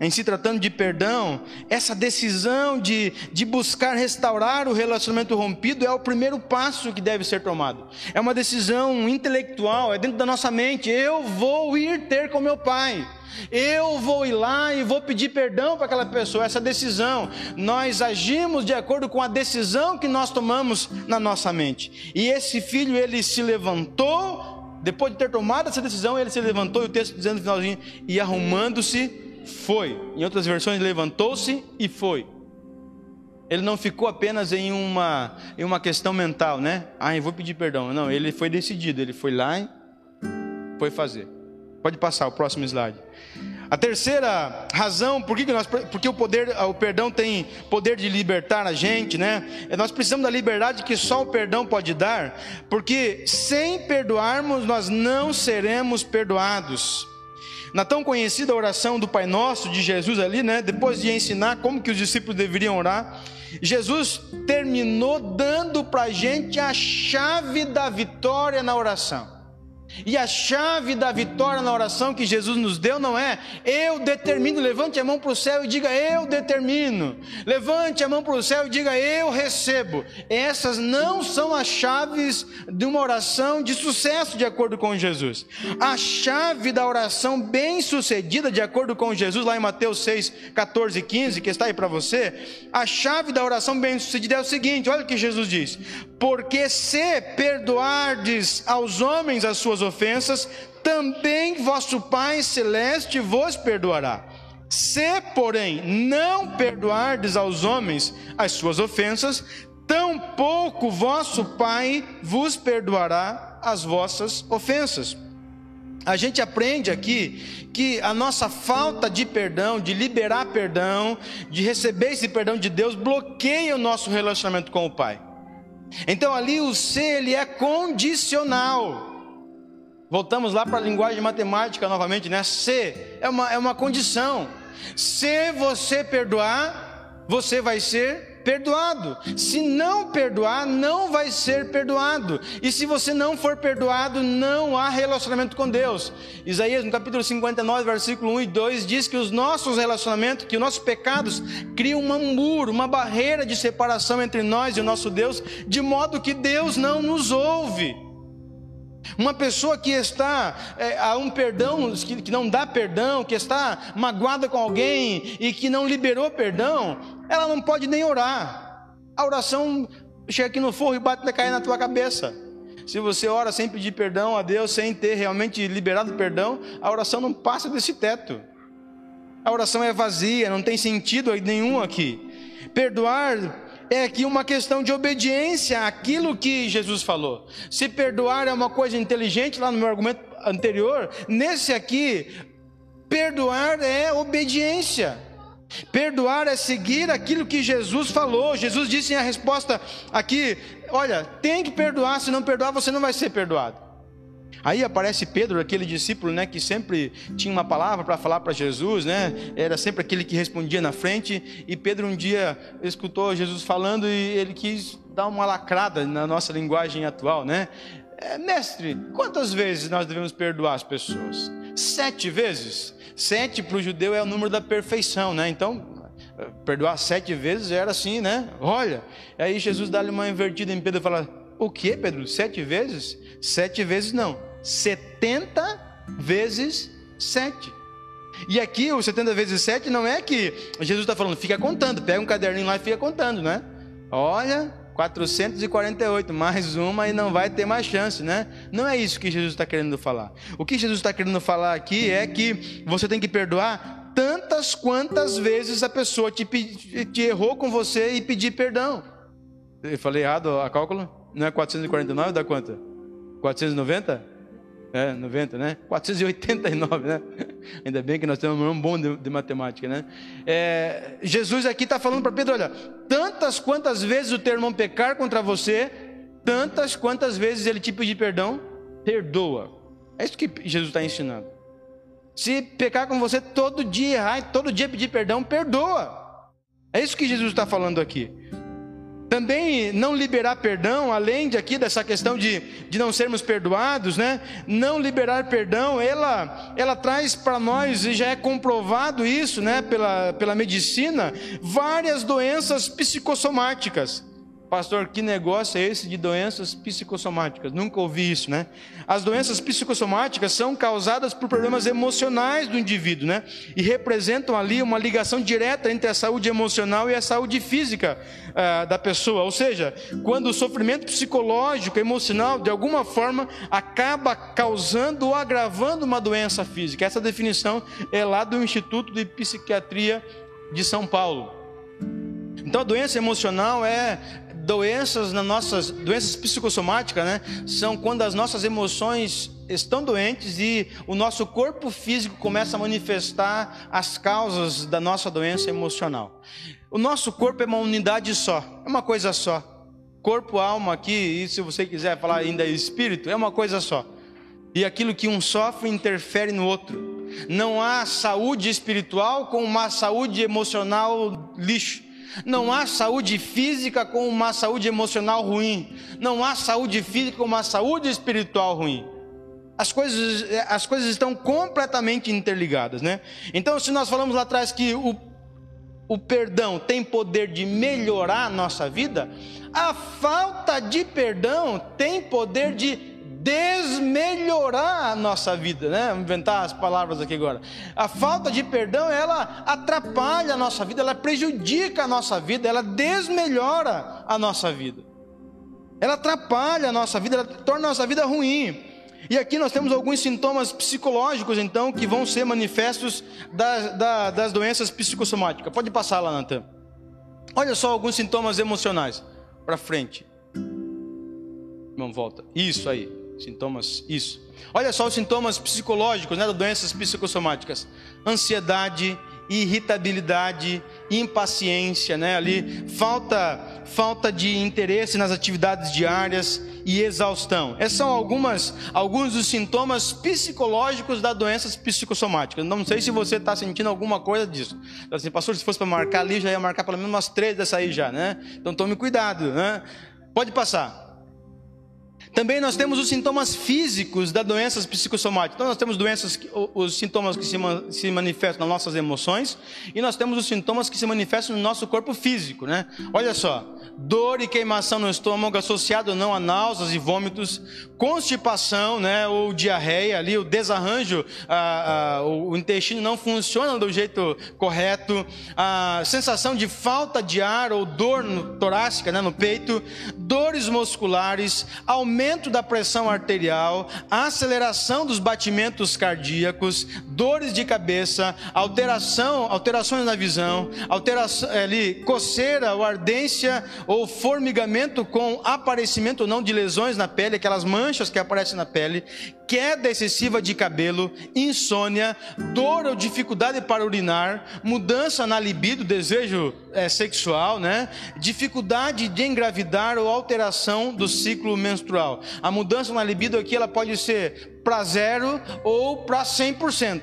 em se tratando de perdão, essa decisão de, de buscar restaurar o relacionamento rompido é o primeiro passo que deve ser tomado. É uma decisão intelectual, é dentro da nossa mente. Eu vou ir ter com meu pai. Eu vou ir lá e vou pedir perdão para aquela pessoa, essa decisão. Nós agimos de acordo com a decisão que nós tomamos na nossa mente. E esse filho, ele se levantou, depois de ter tomado essa decisão, ele se levantou, e o texto dizendo no finalzinho, e arrumando-se, foi. Em outras versões, levantou-se e foi. Ele não ficou apenas em uma, em uma questão mental, né? Ah, eu vou pedir perdão. Não, ele foi decidido. Ele foi lá e foi fazer. Pode passar o próximo slide. A terceira razão por que nós, porque o poder, o perdão tem poder de libertar a gente, né? É, nós precisamos da liberdade que só o perdão pode dar, porque sem perdoarmos nós não seremos perdoados. Na tão conhecida oração do Pai Nosso de Jesus ali, né? Depois de ensinar como que os discípulos deveriam orar, Jesus terminou dando para a gente a chave da vitória na oração. E a chave da vitória na oração que Jesus nos deu não é eu determino, levante a mão para o céu e diga eu determino, levante a mão para o céu e diga eu recebo. Essas não são as chaves de uma oração de sucesso de acordo com Jesus. A chave da oração bem sucedida de acordo com Jesus, lá em Mateus 6, 14 e 15, que está aí para você, a chave da oração bem sucedida é o seguinte: olha o que Jesus diz: porque se perdoardes aos homens as suas ofensas, também vosso Pai celeste vos perdoará. Se, porém, não perdoardes aos homens as suas ofensas, tampouco vosso Pai vos perdoará as vossas ofensas. a gente aprende aqui que a nossa falta de perdão, de liberar perdão, de receber esse perdão de Deus, bloqueia o nosso relacionamento com o Pai. Então ali o ser ele é condicional. Voltamos lá para a linguagem matemática novamente, né? Se é uma, é uma condição. Se você perdoar, você vai ser perdoado. Se não perdoar, não vai ser perdoado. E se você não for perdoado, não há relacionamento com Deus. Isaías, no capítulo 59, versículo 1 e 2, diz que os nossos relacionamentos, que os nossos pecados criam um muro, uma barreira de separação entre nós e o nosso Deus, de modo que Deus não nos ouve. Uma pessoa que está é, a um perdão, que, que não dá perdão, que está magoada com alguém e que não liberou perdão, ela não pode nem orar. A oração chega aqui no forro e bate na cair na tua cabeça. Se você ora sem pedir perdão a Deus, sem ter realmente liberado perdão, a oração não passa desse teto. A oração é vazia, não tem sentido nenhum aqui. Perdoar é aqui uma questão de obediência àquilo que Jesus falou. Se perdoar é uma coisa inteligente, lá no meu argumento anterior, nesse aqui, perdoar é obediência. Perdoar é seguir aquilo que Jesus falou. Jesus disse em a resposta aqui: Olha, tem que perdoar, se não perdoar, você não vai ser perdoado. Aí aparece Pedro, aquele discípulo, né, que sempre tinha uma palavra para falar para Jesus, né? Era sempre aquele que respondia na frente. E Pedro um dia escutou Jesus falando e ele quis dar uma lacrada na nossa linguagem atual, né? É, mestre, quantas vezes nós devemos perdoar as pessoas? Sete vezes. Sete para o judeu é o número da perfeição, né? Então perdoar sete vezes era assim, né? Olha, aí Jesus dá-lhe uma invertida em Pedro e fala: O que, Pedro? Sete vezes? Sete vezes não. 70 vezes 7. E aqui o 70 vezes 7 não é que Jesus está falando, fica contando, pega um caderninho lá e fica contando, né? Olha, 448, mais uma e não vai ter mais chance, né? Não é isso que Jesus está querendo falar. O que Jesus está querendo falar aqui é que você tem que perdoar tantas quantas vezes a pessoa te, te errou com você e pedir perdão. Eu falei errado a cálculo? Não é 449, dá quanto? 490? É, 90, né? 489, né? Ainda bem que nós temos um bom de, de matemática, né? É, Jesus aqui está falando para Pedro: olha, tantas quantas vezes o teu irmão pecar contra você, tantas quantas vezes ele te pedir perdão, perdoa. É isso que Jesus está ensinando. Se pecar com você todo dia, errar, todo dia pedir perdão, perdoa. É isso que Jesus está falando aqui. Também não liberar perdão, além de aqui dessa questão de, de não sermos perdoados, né? Não liberar perdão, ela, ela traz para nós, e já é comprovado isso, né? Pela, pela medicina, várias doenças psicossomáticas. Pastor, que negócio é esse de doenças psicossomáticas? Nunca ouvi isso, né? As doenças psicossomáticas são causadas por problemas emocionais do indivíduo, né? E representam ali uma ligação direta entre a saúde emocional e a saúde física uh, da pessoa. Ou seja, quando o sofrimento psicológico, emocional, de alguma forma, acaba causando ou agravando uma doença física. Essa definição é lá do Instituto de Psiquiatria de São Paulo. Então a doença emocional é doenças nas nossas doenças psicossomáticas, né, são quando as nossas emoções estão doentes e o nosso corpo físico começa a manifestar as causas da nossa doença emocional. O nosso corpo é uma unidade só, é uma coisa só. Corpo, alma aqui, e se você quiser falar ainda espírito, é uma coisa só. E aquilo que um sofre interfere no outro. Não há saúde espiritual com uma saúde emocional lixo. Não há saúde física com uma saúde emocional ruim. Não há saúde física com uma saúde espiritual ruim. As coisas, as coisas estão completamente interligadas, né? Então, se nós falamos lá atrás que o, o perdão tem poder de melhorar a nossa vida, a falta de perdão tem poder de desmelhorar a nossa vida, né? Vamos inventar as palavras aqui agora. A falta de perdão, ela atrapalha a nossa vida, ela prejudica a nossa vida, ela desmelhora a nossa vida. Ela atrapalha a nossa vida, ela torna a nossa vida ruim. E aqui nós temos alguns sintomas psicológicos, então, que vão ser manifestos das, das, das doenças psicossomáticas. Pode passar lá, Natan. Olha só alguns sintomas emocionais. Para frente. Irmão, volta. Isso aí. Sintomas, isso. Olha só os sintomas psicológicos, né, das doenças psicossomáticas: ansiedade, irritabilidade, impaciência, né, ali falta falta de interesse nas atividades diárias e exaustão. Esses são algumas alguns dos sintomas psicológicos das doenças psicossomáticas. Não sei se você está sentindo alguma coisa disso. Então, assim, pastor, se fosse para marcar ali, já ia marcar pelo menos umas três dessa aí já, né? Então tome cuidado, né? Pode passar. Também nós temos os sintomas físicos das doenças psicossomáticas. Então nós temos doenças, os sintomas que se, se manifestam nas nossas emoções e nós temos os sintomas que se manifestam no nosso corpo físico, né? Olha só, dor e queimação no estômago associado não a náuseas e vômitos, constipação, né, ou diarreia ali, o desarranjo, a, a, o intestino não funciona do jeito correto, a sensação de falta de ar ou dor no, torácica, né, no peito, dores musculares, aumento da pressão arterial, aceleração dos batimentos cardíacos, dores de cabeça, alteração, alterações na visão, alteração ali, coceira ou ardência ou formigamento com aparecimento ou não de lesões na pele, aquelas manchas que aparecem na pele, queda excessiva de cabelo, insônia, dor ou dificuldade para urinar, mudança na libido, desejo é, sexual, né? Dificuldade de engravidar ou alteração do ciclo menstrual. A mudança na libido aqui ela pode ser para zero ou para 100%.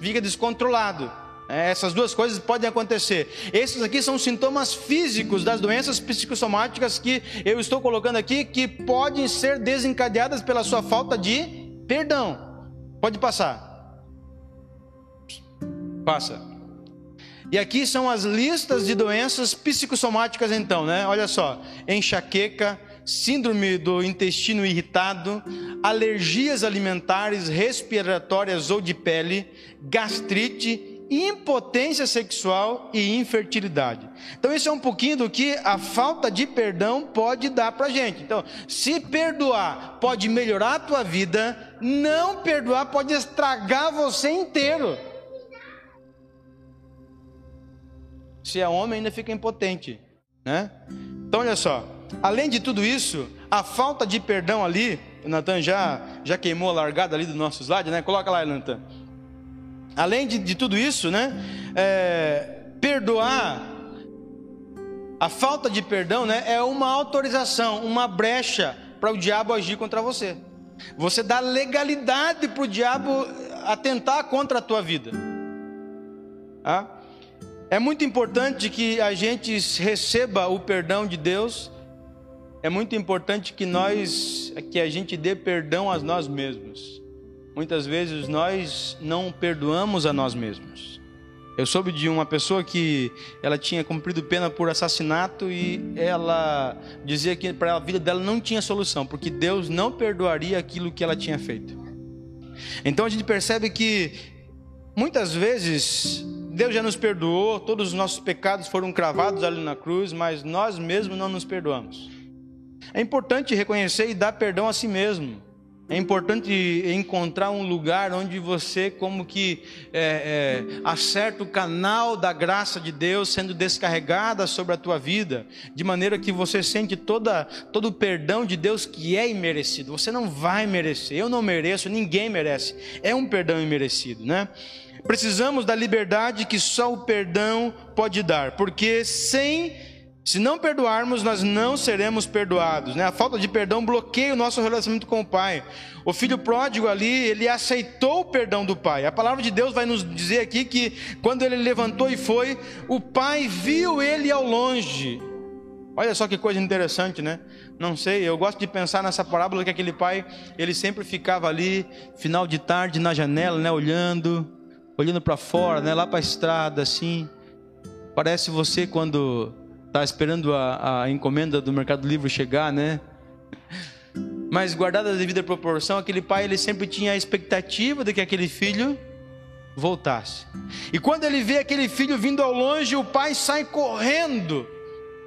Fica descontrolado. É, essas duas coisas podem acontecer. Esses aqui são sintomas físicos das doenças psicossomáticas que eu estou colocando aqui, que podem ser desencadeadas pela sua falta de perdão. Pode passar. Passa. E aqui são as listas de doenças psicossomáticas, então, né? Olha só: enxaqueca, síndrome do intestino irritado, alergias alimentares, respiratórias ou de pele, gastrite impotência sexual e infertilidade. Então, isso é um pouquinho do que a falta de perdão pode dar para gente. Então, se perdoar pode melhorar a tua vida, não perdoar pode estragar você inteiro. Se é homem, ainda fica impotente, né? Então, olha só. Além de tudo isso, a falta de perdão ali, o Natan já, já queimou a largada ali do nosso slide, né? Coloca lá, Natan. Além de, de tudo isso, né? É, perdoar, a falta de perdão, né? É uma autorização, uma brecha para o diabo agir contra você. Você dá legalidade para o diabo atentar contra a tua vida. Ah? É muito importante que a gente receba o perdão de Deus. É muito importante que nós, que a gente dê perdão a nós mesmos. Muitas vezes nós não perdoamos a nós mesmos. Eu soube de uma pessoa que ela tinha cumprido pena por assassinato e ela dizia que para a vida dela não tinha solução, porque Deus não perdoaria aquilo que ela tinha feito. Então a gente percebe que muitas vezes Deus já nos perdoou, todos os nossos pecados foram cravados ali na cruz, mas nós mesmos não nos perdoamos. É importante reconhecer e dar perdão a si mesmo. É importante encontrar um lugar onde você, como que, é, é, acerta o canal da graça de Deus sendo descarregada sobre a tua vida, de maneira que você sente toda, todo o perdão de Deus que é imerecido. Você não vai merecer, eu não mereço, ninguém merece. É um perdão imerecido, né? Precisamos da liberdade que só o perdão pode dar, porque sem se não perdoarmos, nós não seremos perdoados. Né? A falta de perdão bloqueia o nosso relacionamento com o Pai. O filho pródigo ali, ele aceitou o perdão do Pai. A palavra de Deus vai nos dizer aqui que quando ele levantou e foi, o Pai viu ele ao longe. Olha só que coisa interessante, né? Não sei, eu gosto de pensar nessa parábola que aquele pai, ele sempre ficava ali, final de tarde, na janela, né? Olhando, olhando para fora, né? Lá para a estrada, assim. Parece você quando Está esperando a, a encomenda do Mercado Livre chegar, né? Mas guardada a devida proporção, aquele pai ele sempre tinha a expectativa de que aquele filho voltasse. E quando ele vê aquele filho vindo ao longe, o pai sai correndo.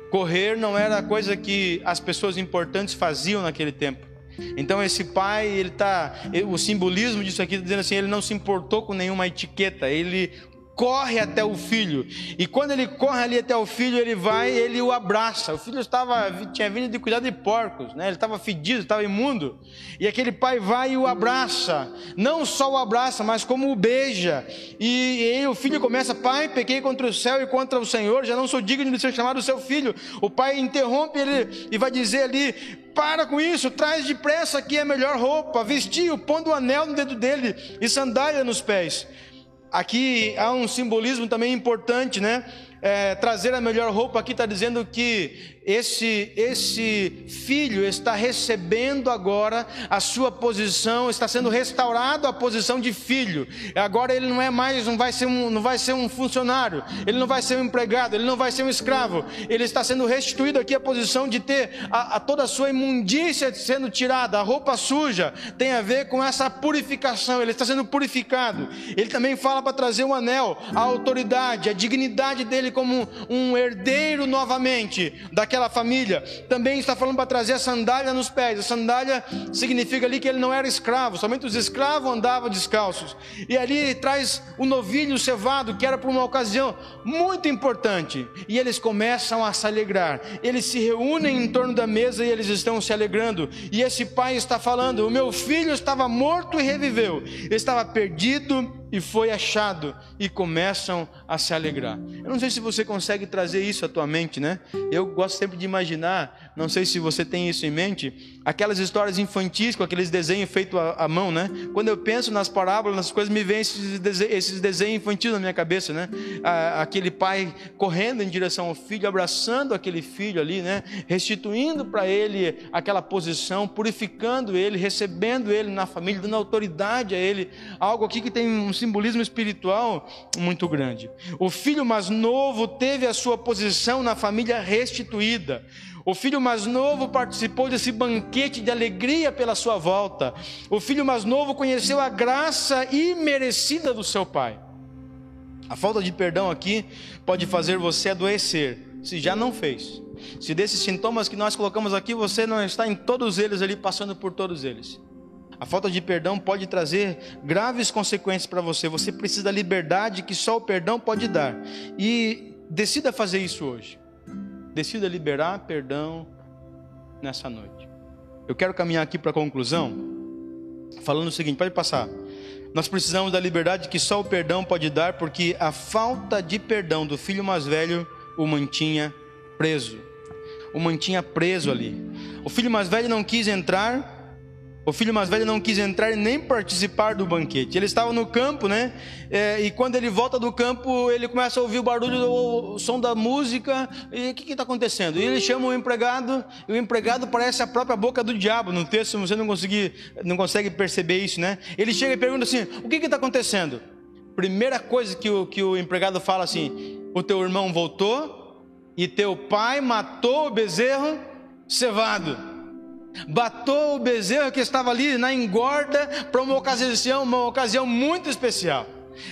Correr não era a coisa que as pessoas importantes faziam naquele tempo. Então esse pai, ele tá, o simbolismo disso aqui tá dizendo assim, ele não se importou com nenhuma etiqueta, ele corre até o filho. E quando ele corre ali até o filho, ele vai, ele o abraça. O filho estava tinha vindo de cuidar de porcos, né? Ele estava fedido, estava imundo. E aquele pai vai e o abraça. Não só o abraça, mas como o beija. E, e aí o filho começa: "Pai, pequei contra o céu e contra o Senhor, já não sou digno de ser chamado seu filho". O pai interrompe ele e vai dizer ali: para com isso, traz depressa aqui a melhor roupa, vestiu, pondo o anel no dedo dele e sandália nos pés. Aqui há um simbolismo também importante, né? É, trazer a melhor roupa aqui está dizendo que esse, esse filho está recebendo agora a sua posição, está sendo restaurado a posição de filho. Agora ele não é mais, não vai ser um, não vai ser um funcionário, ele não vai ser um empregado, ele não vai ser um escravo. Ele está sendo restituído aqui a posição de ter a, a toda a sua imundícia sendo tirada, a roupa suja tem a ver com essa purificação. Ele está sendo purificado. Ele também fala para trazer um anel, a autoridade, a dignidade dele como um herdeiro novamente daquela aquela família. Também está falando para trazer a sandália nos pés. A sandália significa ali que ele não era escravo, somente os escravos andavam descalços. E ali traz o novilho cevado, que era para uma ocasião muito importante. E eles começam a se alegrar. Eles se reúnem em torno da mesa e eles estão se alegrando. E esse pai está falando: O meu filho estava morto e reviveu, estava perdido e foi achado e começam a se alegrar. Eu não sei se você consegue trazer isso à tua mente, né? Eu gosto sempre de imaginar, não sei se você tem isso em mente, aquelas histórias infantis com aqueles desenhos feitos à, mão, né? Quando eu penso nas parábolas, nas coisas, me vem esses, desenhos, esses desenhos infantis na minha cabeça, né? aquele pai correndo em direção ao filho, abraçando aquele filho ali, né? Restituindo para ele aquela posição, purificando ele, recebendo ele na família, dando autoridade a ele. Algo aqui que tem um simbolismo espiritual muito grande. O filho mais novo teve a sua posição na família restituída. O filho mais novo participou desse banquete de alegria pela sua volta. O filho mais novo conheceu a graça imerecida do seu pai. A falta de perdão aqui pode fazer você adoecer, se já não fez. Se desses sintomas que nós colocamos aqui, você não está em todos eles ali, passando por todos eles. A falta de perdão pode trazer graves consequências para você. Você precisa da liberdade que só o perdão pode dar. E decida fazer isso hoje. Decida liberar perdão nessa noite. Eu quero caminhar aqui para a conclusão, falando o seguinte: pode passar. Nós precisamos da liberdade que só o perdão pode dar, porque a falta de perdão do filho mais velho o mantinha preso. O mantinha preso ali. O filho mais velho não quis entrar o filho mais velho não quis entrar nem participar do banquete. Ele estava no campo, né? É, e quando ele volta do campo, ele começa a ouvir o barulho, o, o som da música. E o que está acontecendo? E ele chama o empregado, e o empregado parece a própria boca do diabo. No texto você não, não consegue perceber isso, né? Ele chega e pergunta assim: O que está acontecendo? Primeira coisa que o, que o empregado fala assim: O teu irmão voltou e teu pai matou o bezerro cevado. Batou o bezerro que estava ali na engorda para uma ocasião, uma ocasião muito especial.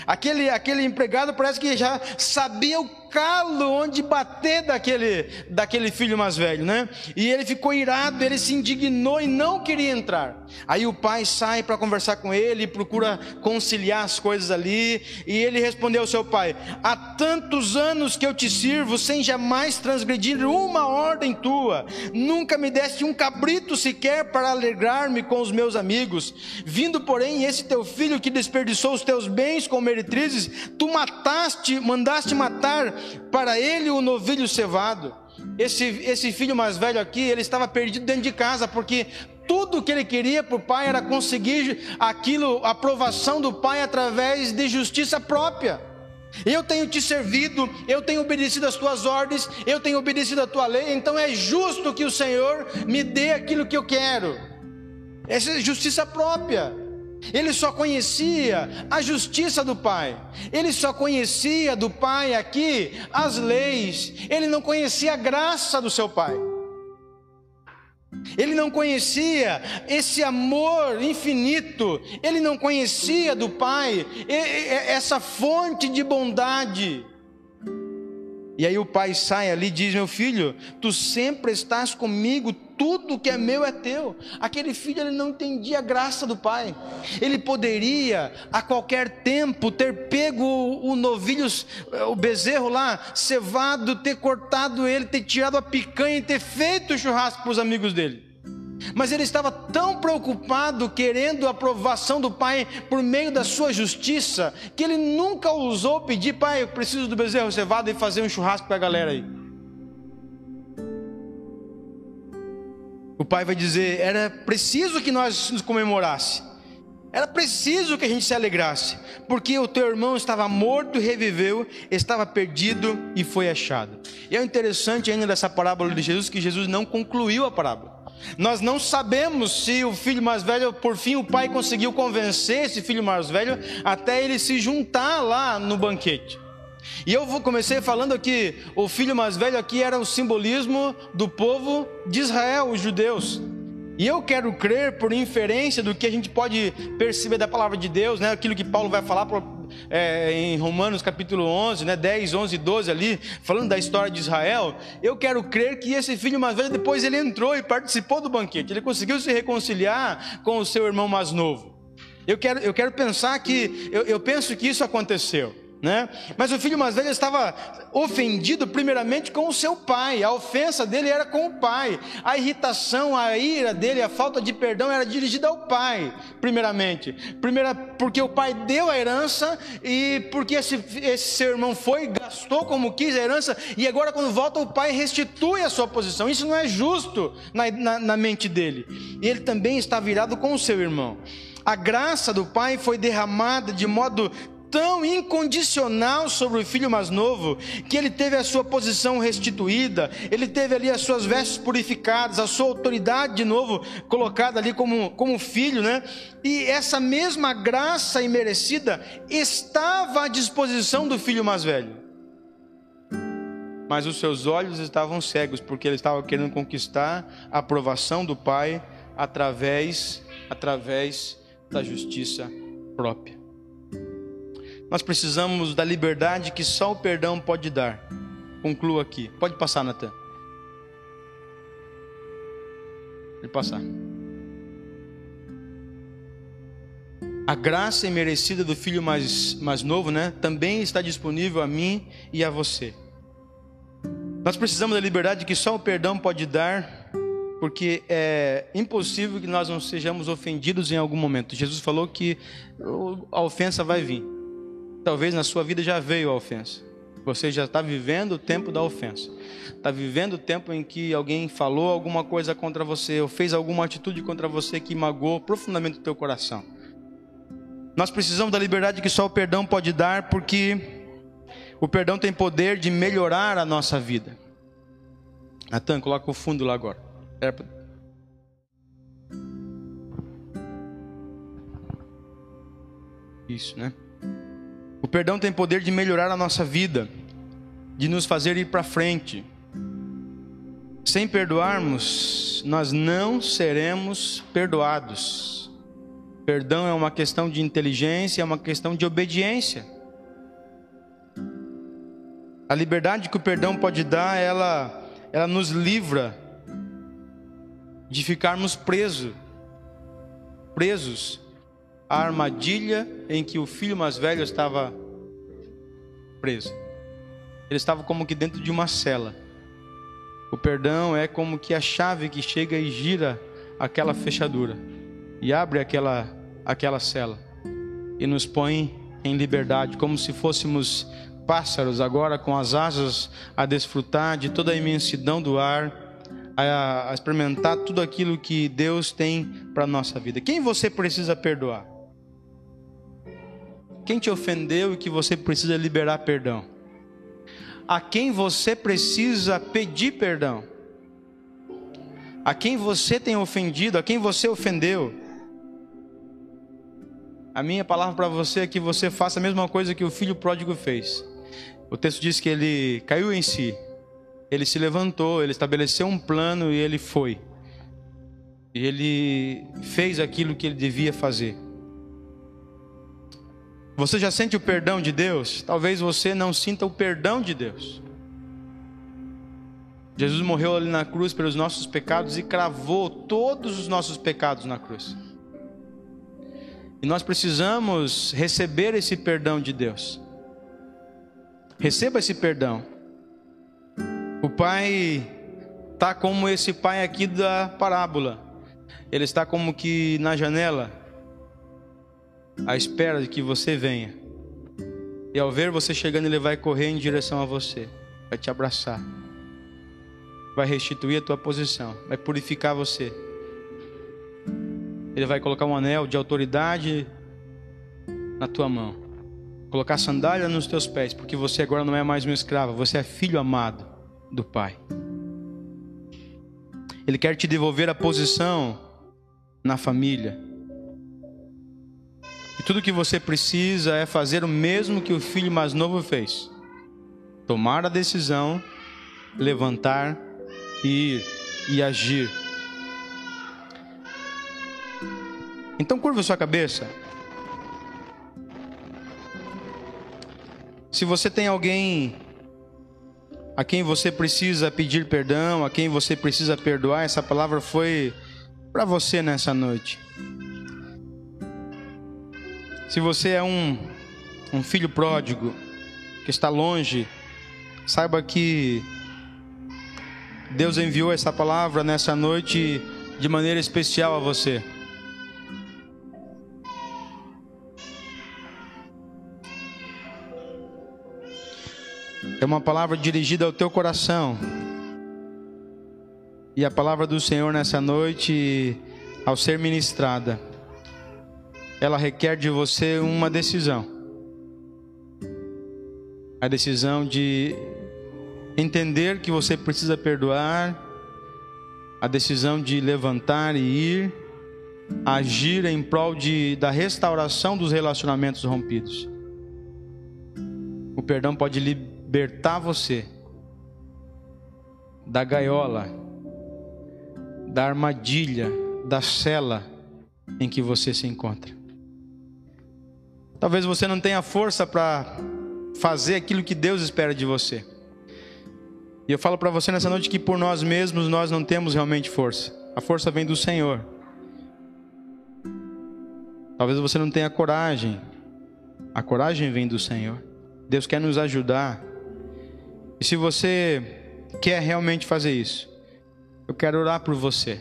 Aquele, aquele empregado parece que já sabia o calo onde bater daquele, daquele filho mais velho, né? E ele ficou irado, ele se indignou e não queria entrar. Aí o pai sai para conversar com ele, procura conciliar as coisas ali, e ele respondeu ao seu pai: Há tantos anos que eu te sirvo, sem jamais transgredir uma ordem tua, nunca me deste um cabrito sequer para alegrar-me com os meus amigos. Vindo, porém, esse teu filho que desperdiçou os teus bens com meretrizes, tu mataste, mandaste matar para ele o novilho cevado. Esse, esse filho mais velho aqui, ele estava perdido dentro de casa, porque tudo que ele queria para o pai era conseguir aquilo, a aprovação do pai através de justiça própria. Eu tenho te servido, eu tenho obedecido às tuas ordens, eu tenho obedecido à tua lei, então é justo que o Senhor me dê aquilo que eu quero. Essa é justiça própria. Ele só conhecia a justiça do Pai. Ele só conhecia do Pai aqui as leis. Ele não conhecia a graça do seu Pai. Ele não conhecia esse amor infinito. Ele não conhecia do Pai essa fonte de bondade. E aí o pai sai ali e diz: Meu filho, tu sempre estás comigo, tudo que é meu é teu. Aquele filho ele não entendia a graça do pai. Ele poderia a qualquer tempo ter pego o novilho, o bezerro lá, cevado, ter cortado ele, ter tirado a picanha e ter feito o churrasco para os amigos dele. Mas ele estava tão preocupado, querendo a aprovação do pai por meio da sua justiça, que ele nunca ousou pedir, pai, eu preciso do bezerro cevado e fazer um churrasco para a galera aí. O pai vai dizer: era preciso que nós nos comemorasse. Era preciso que a gente se alegrasse, porque o teu irmão estava morto e reviveu, estava perdido e foi achado. E é interessante ainda dessa parábola de Jesus que Jesus não concluiu a parábola. Nós não sabemos se o filho mais velho, por fim, o pai conseguiu convencer esse filho mais velho até ele se juntar lá no banquete. E eu comecei falando que o filho mais velho aqui era o simbolismo do povo de Israel, os judeus. E eu quero crer, por inferência do que a gente pode perceber da palavra de Deus, né, aquilo que Paulo vai falar é, em Romanos capítulo 11, né, 10, 11 e 12 ali, falando da história de Israel, eu quero crer que esse filho mais velho, depois ele entrou e participou do banquete, ele conseguiu se reconciliar com o seu irmão mais novo. Eu quero, eu quero pensar que, eu, eu penso que isso aconteceu. Né? Mas o filho mais velho estava ofendido primeiramente com o seu pai, a ofensa dele era com o pai, a irritação, a ira dele, a falta de perdão era dirigida ao pai, primeiramente. Primeira, porque o pai deu a herança e porque esse, esse seu irmão foi, gastou como quis a herança, e agora quando volta o pai restitui a sua posição. Isso não é justo na, na, na mente dele. E ele também está virado com o seu irmão. A graça do Pai foi derramada de modo tão incondicional sobre o filho mais novo, que ele teve a sua posição restituída, ele teve ali as suas vestes purificadas, a sua autoridade de novo colocada ali como, como filho, né? E essa mesma graça imerecida estava à disposição do filho mais velho. Mas os seus olhos estavam cegos, porque ele estava querendo conquistar a aprovação do pai através através da justiça própria. Nós precisamos da liberdade que só o perdão pode dar. Concluo aqui. Pode passar, Natan. Pode passar. A graça imerecida do filho mais, mais novo, né? Também está disponível a mim e a você. Nós precisamos da liberdade que só o perdão pode dar, porque é impossível que nós não sejamos ofendidos em algum momento. Jesus falou que a ofensa vai vir. Talvez na sua vida já veio a ofensa. Você já está vivendo o tempo da ofensa. Está vivendo o tempo em que alguém falou alguma coisa contra você ou fez alguma atitude contra você que magoou profundamente o teu coração. Nós precisamos da liberdade que só o perdão pode dar, porque o perdão tem poder de melhorar a nossa vida. Natan, coloca o fundo lá agora. Isso, né? O perdão tem poder de melhorar a nossa vida, de nos fazer ir para frente. Sem perdoarmos, nós não seremos perdoados. Perdão é uma questão de inteligência, é uma questão de obediência. A liberdade que o perdão pode dar, ela, ela nos livra de ficarmos presos, presos a armadilha em que o filho mais velho estava preso. Ele estava como que dentro de uma cela. O perdão é como que a chave que chega e gira aquela fechadura e abre aquela aquela cela e nos põe em liberdade, como se fôssemos pássaros agora com as asas a desfrutar de toda a imensidão do ar a, experimentar tudo aquilo que Deus tem para a nossa vida. Quem você precisa perdoar? Quem te ofendeu e que você precisa liberar perdão? A quem você precisa pedir perdão? A quem você tem ofendido? A quem você ofendeu? A minha palavra para você é que você faça a mesma coisa que o filho pródigo fez. O texto diz que ele caiu em si, ele se levantou, ele estabeleceu um plano e ele foi. E ele fez aquilo que ele devia fazer. Você já sente o perdão de Deus? Talvez você não sinta o perdão de Deus. Jesus morreu ali na cruz pelos nossos pecados e cravou todos os nossos pecados na cruz. E nós precisamos receber esse perdão de Deus. Receba esse perdão. O Pai está como esse pai aqui da parábola. Ele está como que na janela, à espera de que você venha. E ao ver você chegando, ele vai correr em direção a você, vai te abraçar, vai restituir a tua posição, vai purificar você. Ele vai colocar um anel de autoridade na tua mão, colocar sandália nos teus pés, porque você agora não é mais um escravo, você é filho amado do Pai. Ele quer te devolver a posição na família. E tudo que você precisa é fazer o mesmo que o filho mais novo fez: tomar a decisão, levantar, ir e agir. Então curva sua cabeça. Se você tem alguém a quem você precisa pedir perdão, a quem você precisa perdoar, essa palavra foi para você nessa noite. Se você é um, um filho pródigo que está longe, saiba que Deus enviou essa palavra nessa noite de maneira especial a você. É uma palavra dirigida ao teu coração. E a palavra do Senhor nessa noite, ao ser ministrada, ela requer de você uma decisão. A decisão de entender que você precisa perdoar, a decisão de levantar e ir, agir em prol de, da restauração dos relacionamentos rompidos. O perdão pode libertar você da gaiola, da armadilha, da cela em que você se encontra. Talvez você não tenha força para fazer aquilo que Deus espera de você. E eu falo para você nessa noite que por nós mesmos nós não temos realmente força. A força vem do Senhor. Talvez você não tenha coragem. A coragem vem do Senhor. Deus quer nos ajudar. E se você quer realmente fazer isso, eu quero orar por você.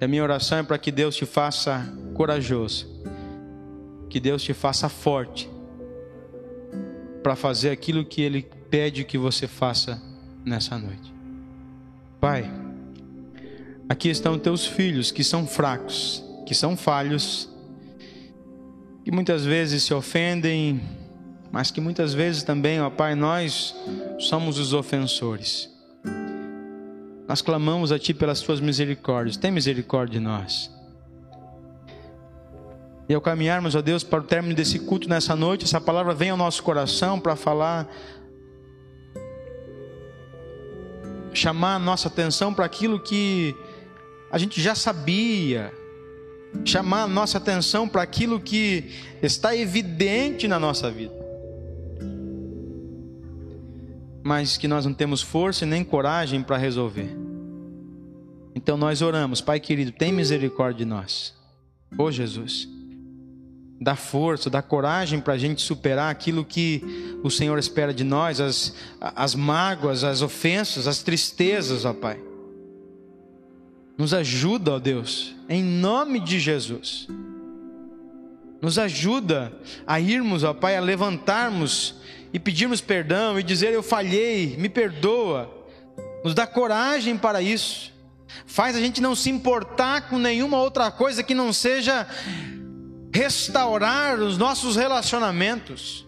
E a minha oração é para que Deus te faça corajoso que Deus te faça forte para fazer aquilo que Ele pede que você faça nessa noite. Pai, aqui estão teus filhos que são fracos, que são falhos, que muitas vezes se ofendem, mas que muitas vezes também, ó Pai, nós somos os ofensores. Nós clamamos a Ti pelas Tuas misericórdias, tem misericórdia de nós. E ao caminharmos, ó Deus, para o término desse culto nessa noite, essa palavra vem ao nosso coração para falar, chamar a nossa atenção para aquilo que a gente já sabia, chamar a nossa atenção para aquilo que está evidente na nossa vida, mas que nós não temos força e nem coragem para resolver. Então nós oramos, Pai querido, tem misericórdia de nós. Ô oh, Jesus dá força, dá coragem para a gente superar aquilo que o Senhor espera de nós, as, as mágoas, as ofensas, as tristezas, ó Pai. Nos ajuda, ó Deus, em nome de Jesus. Nos ajuda a irmos, ó Pai, a levantarmos e pedirmos perdão e dizer: Eu falhei, me perdoa. Nos dá coragem para isso. Faz a gente não se importar com nenhuma outra coisa que não seja restaurar os nossos relacionamentos.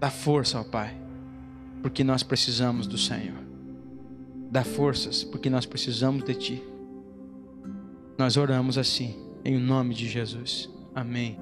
Dá força ao Pai, porque nós precisamos do Senhor. Dá forças, porque nós precisamos de Ti. Nós oramos assim, em nome de Jesus. Amém.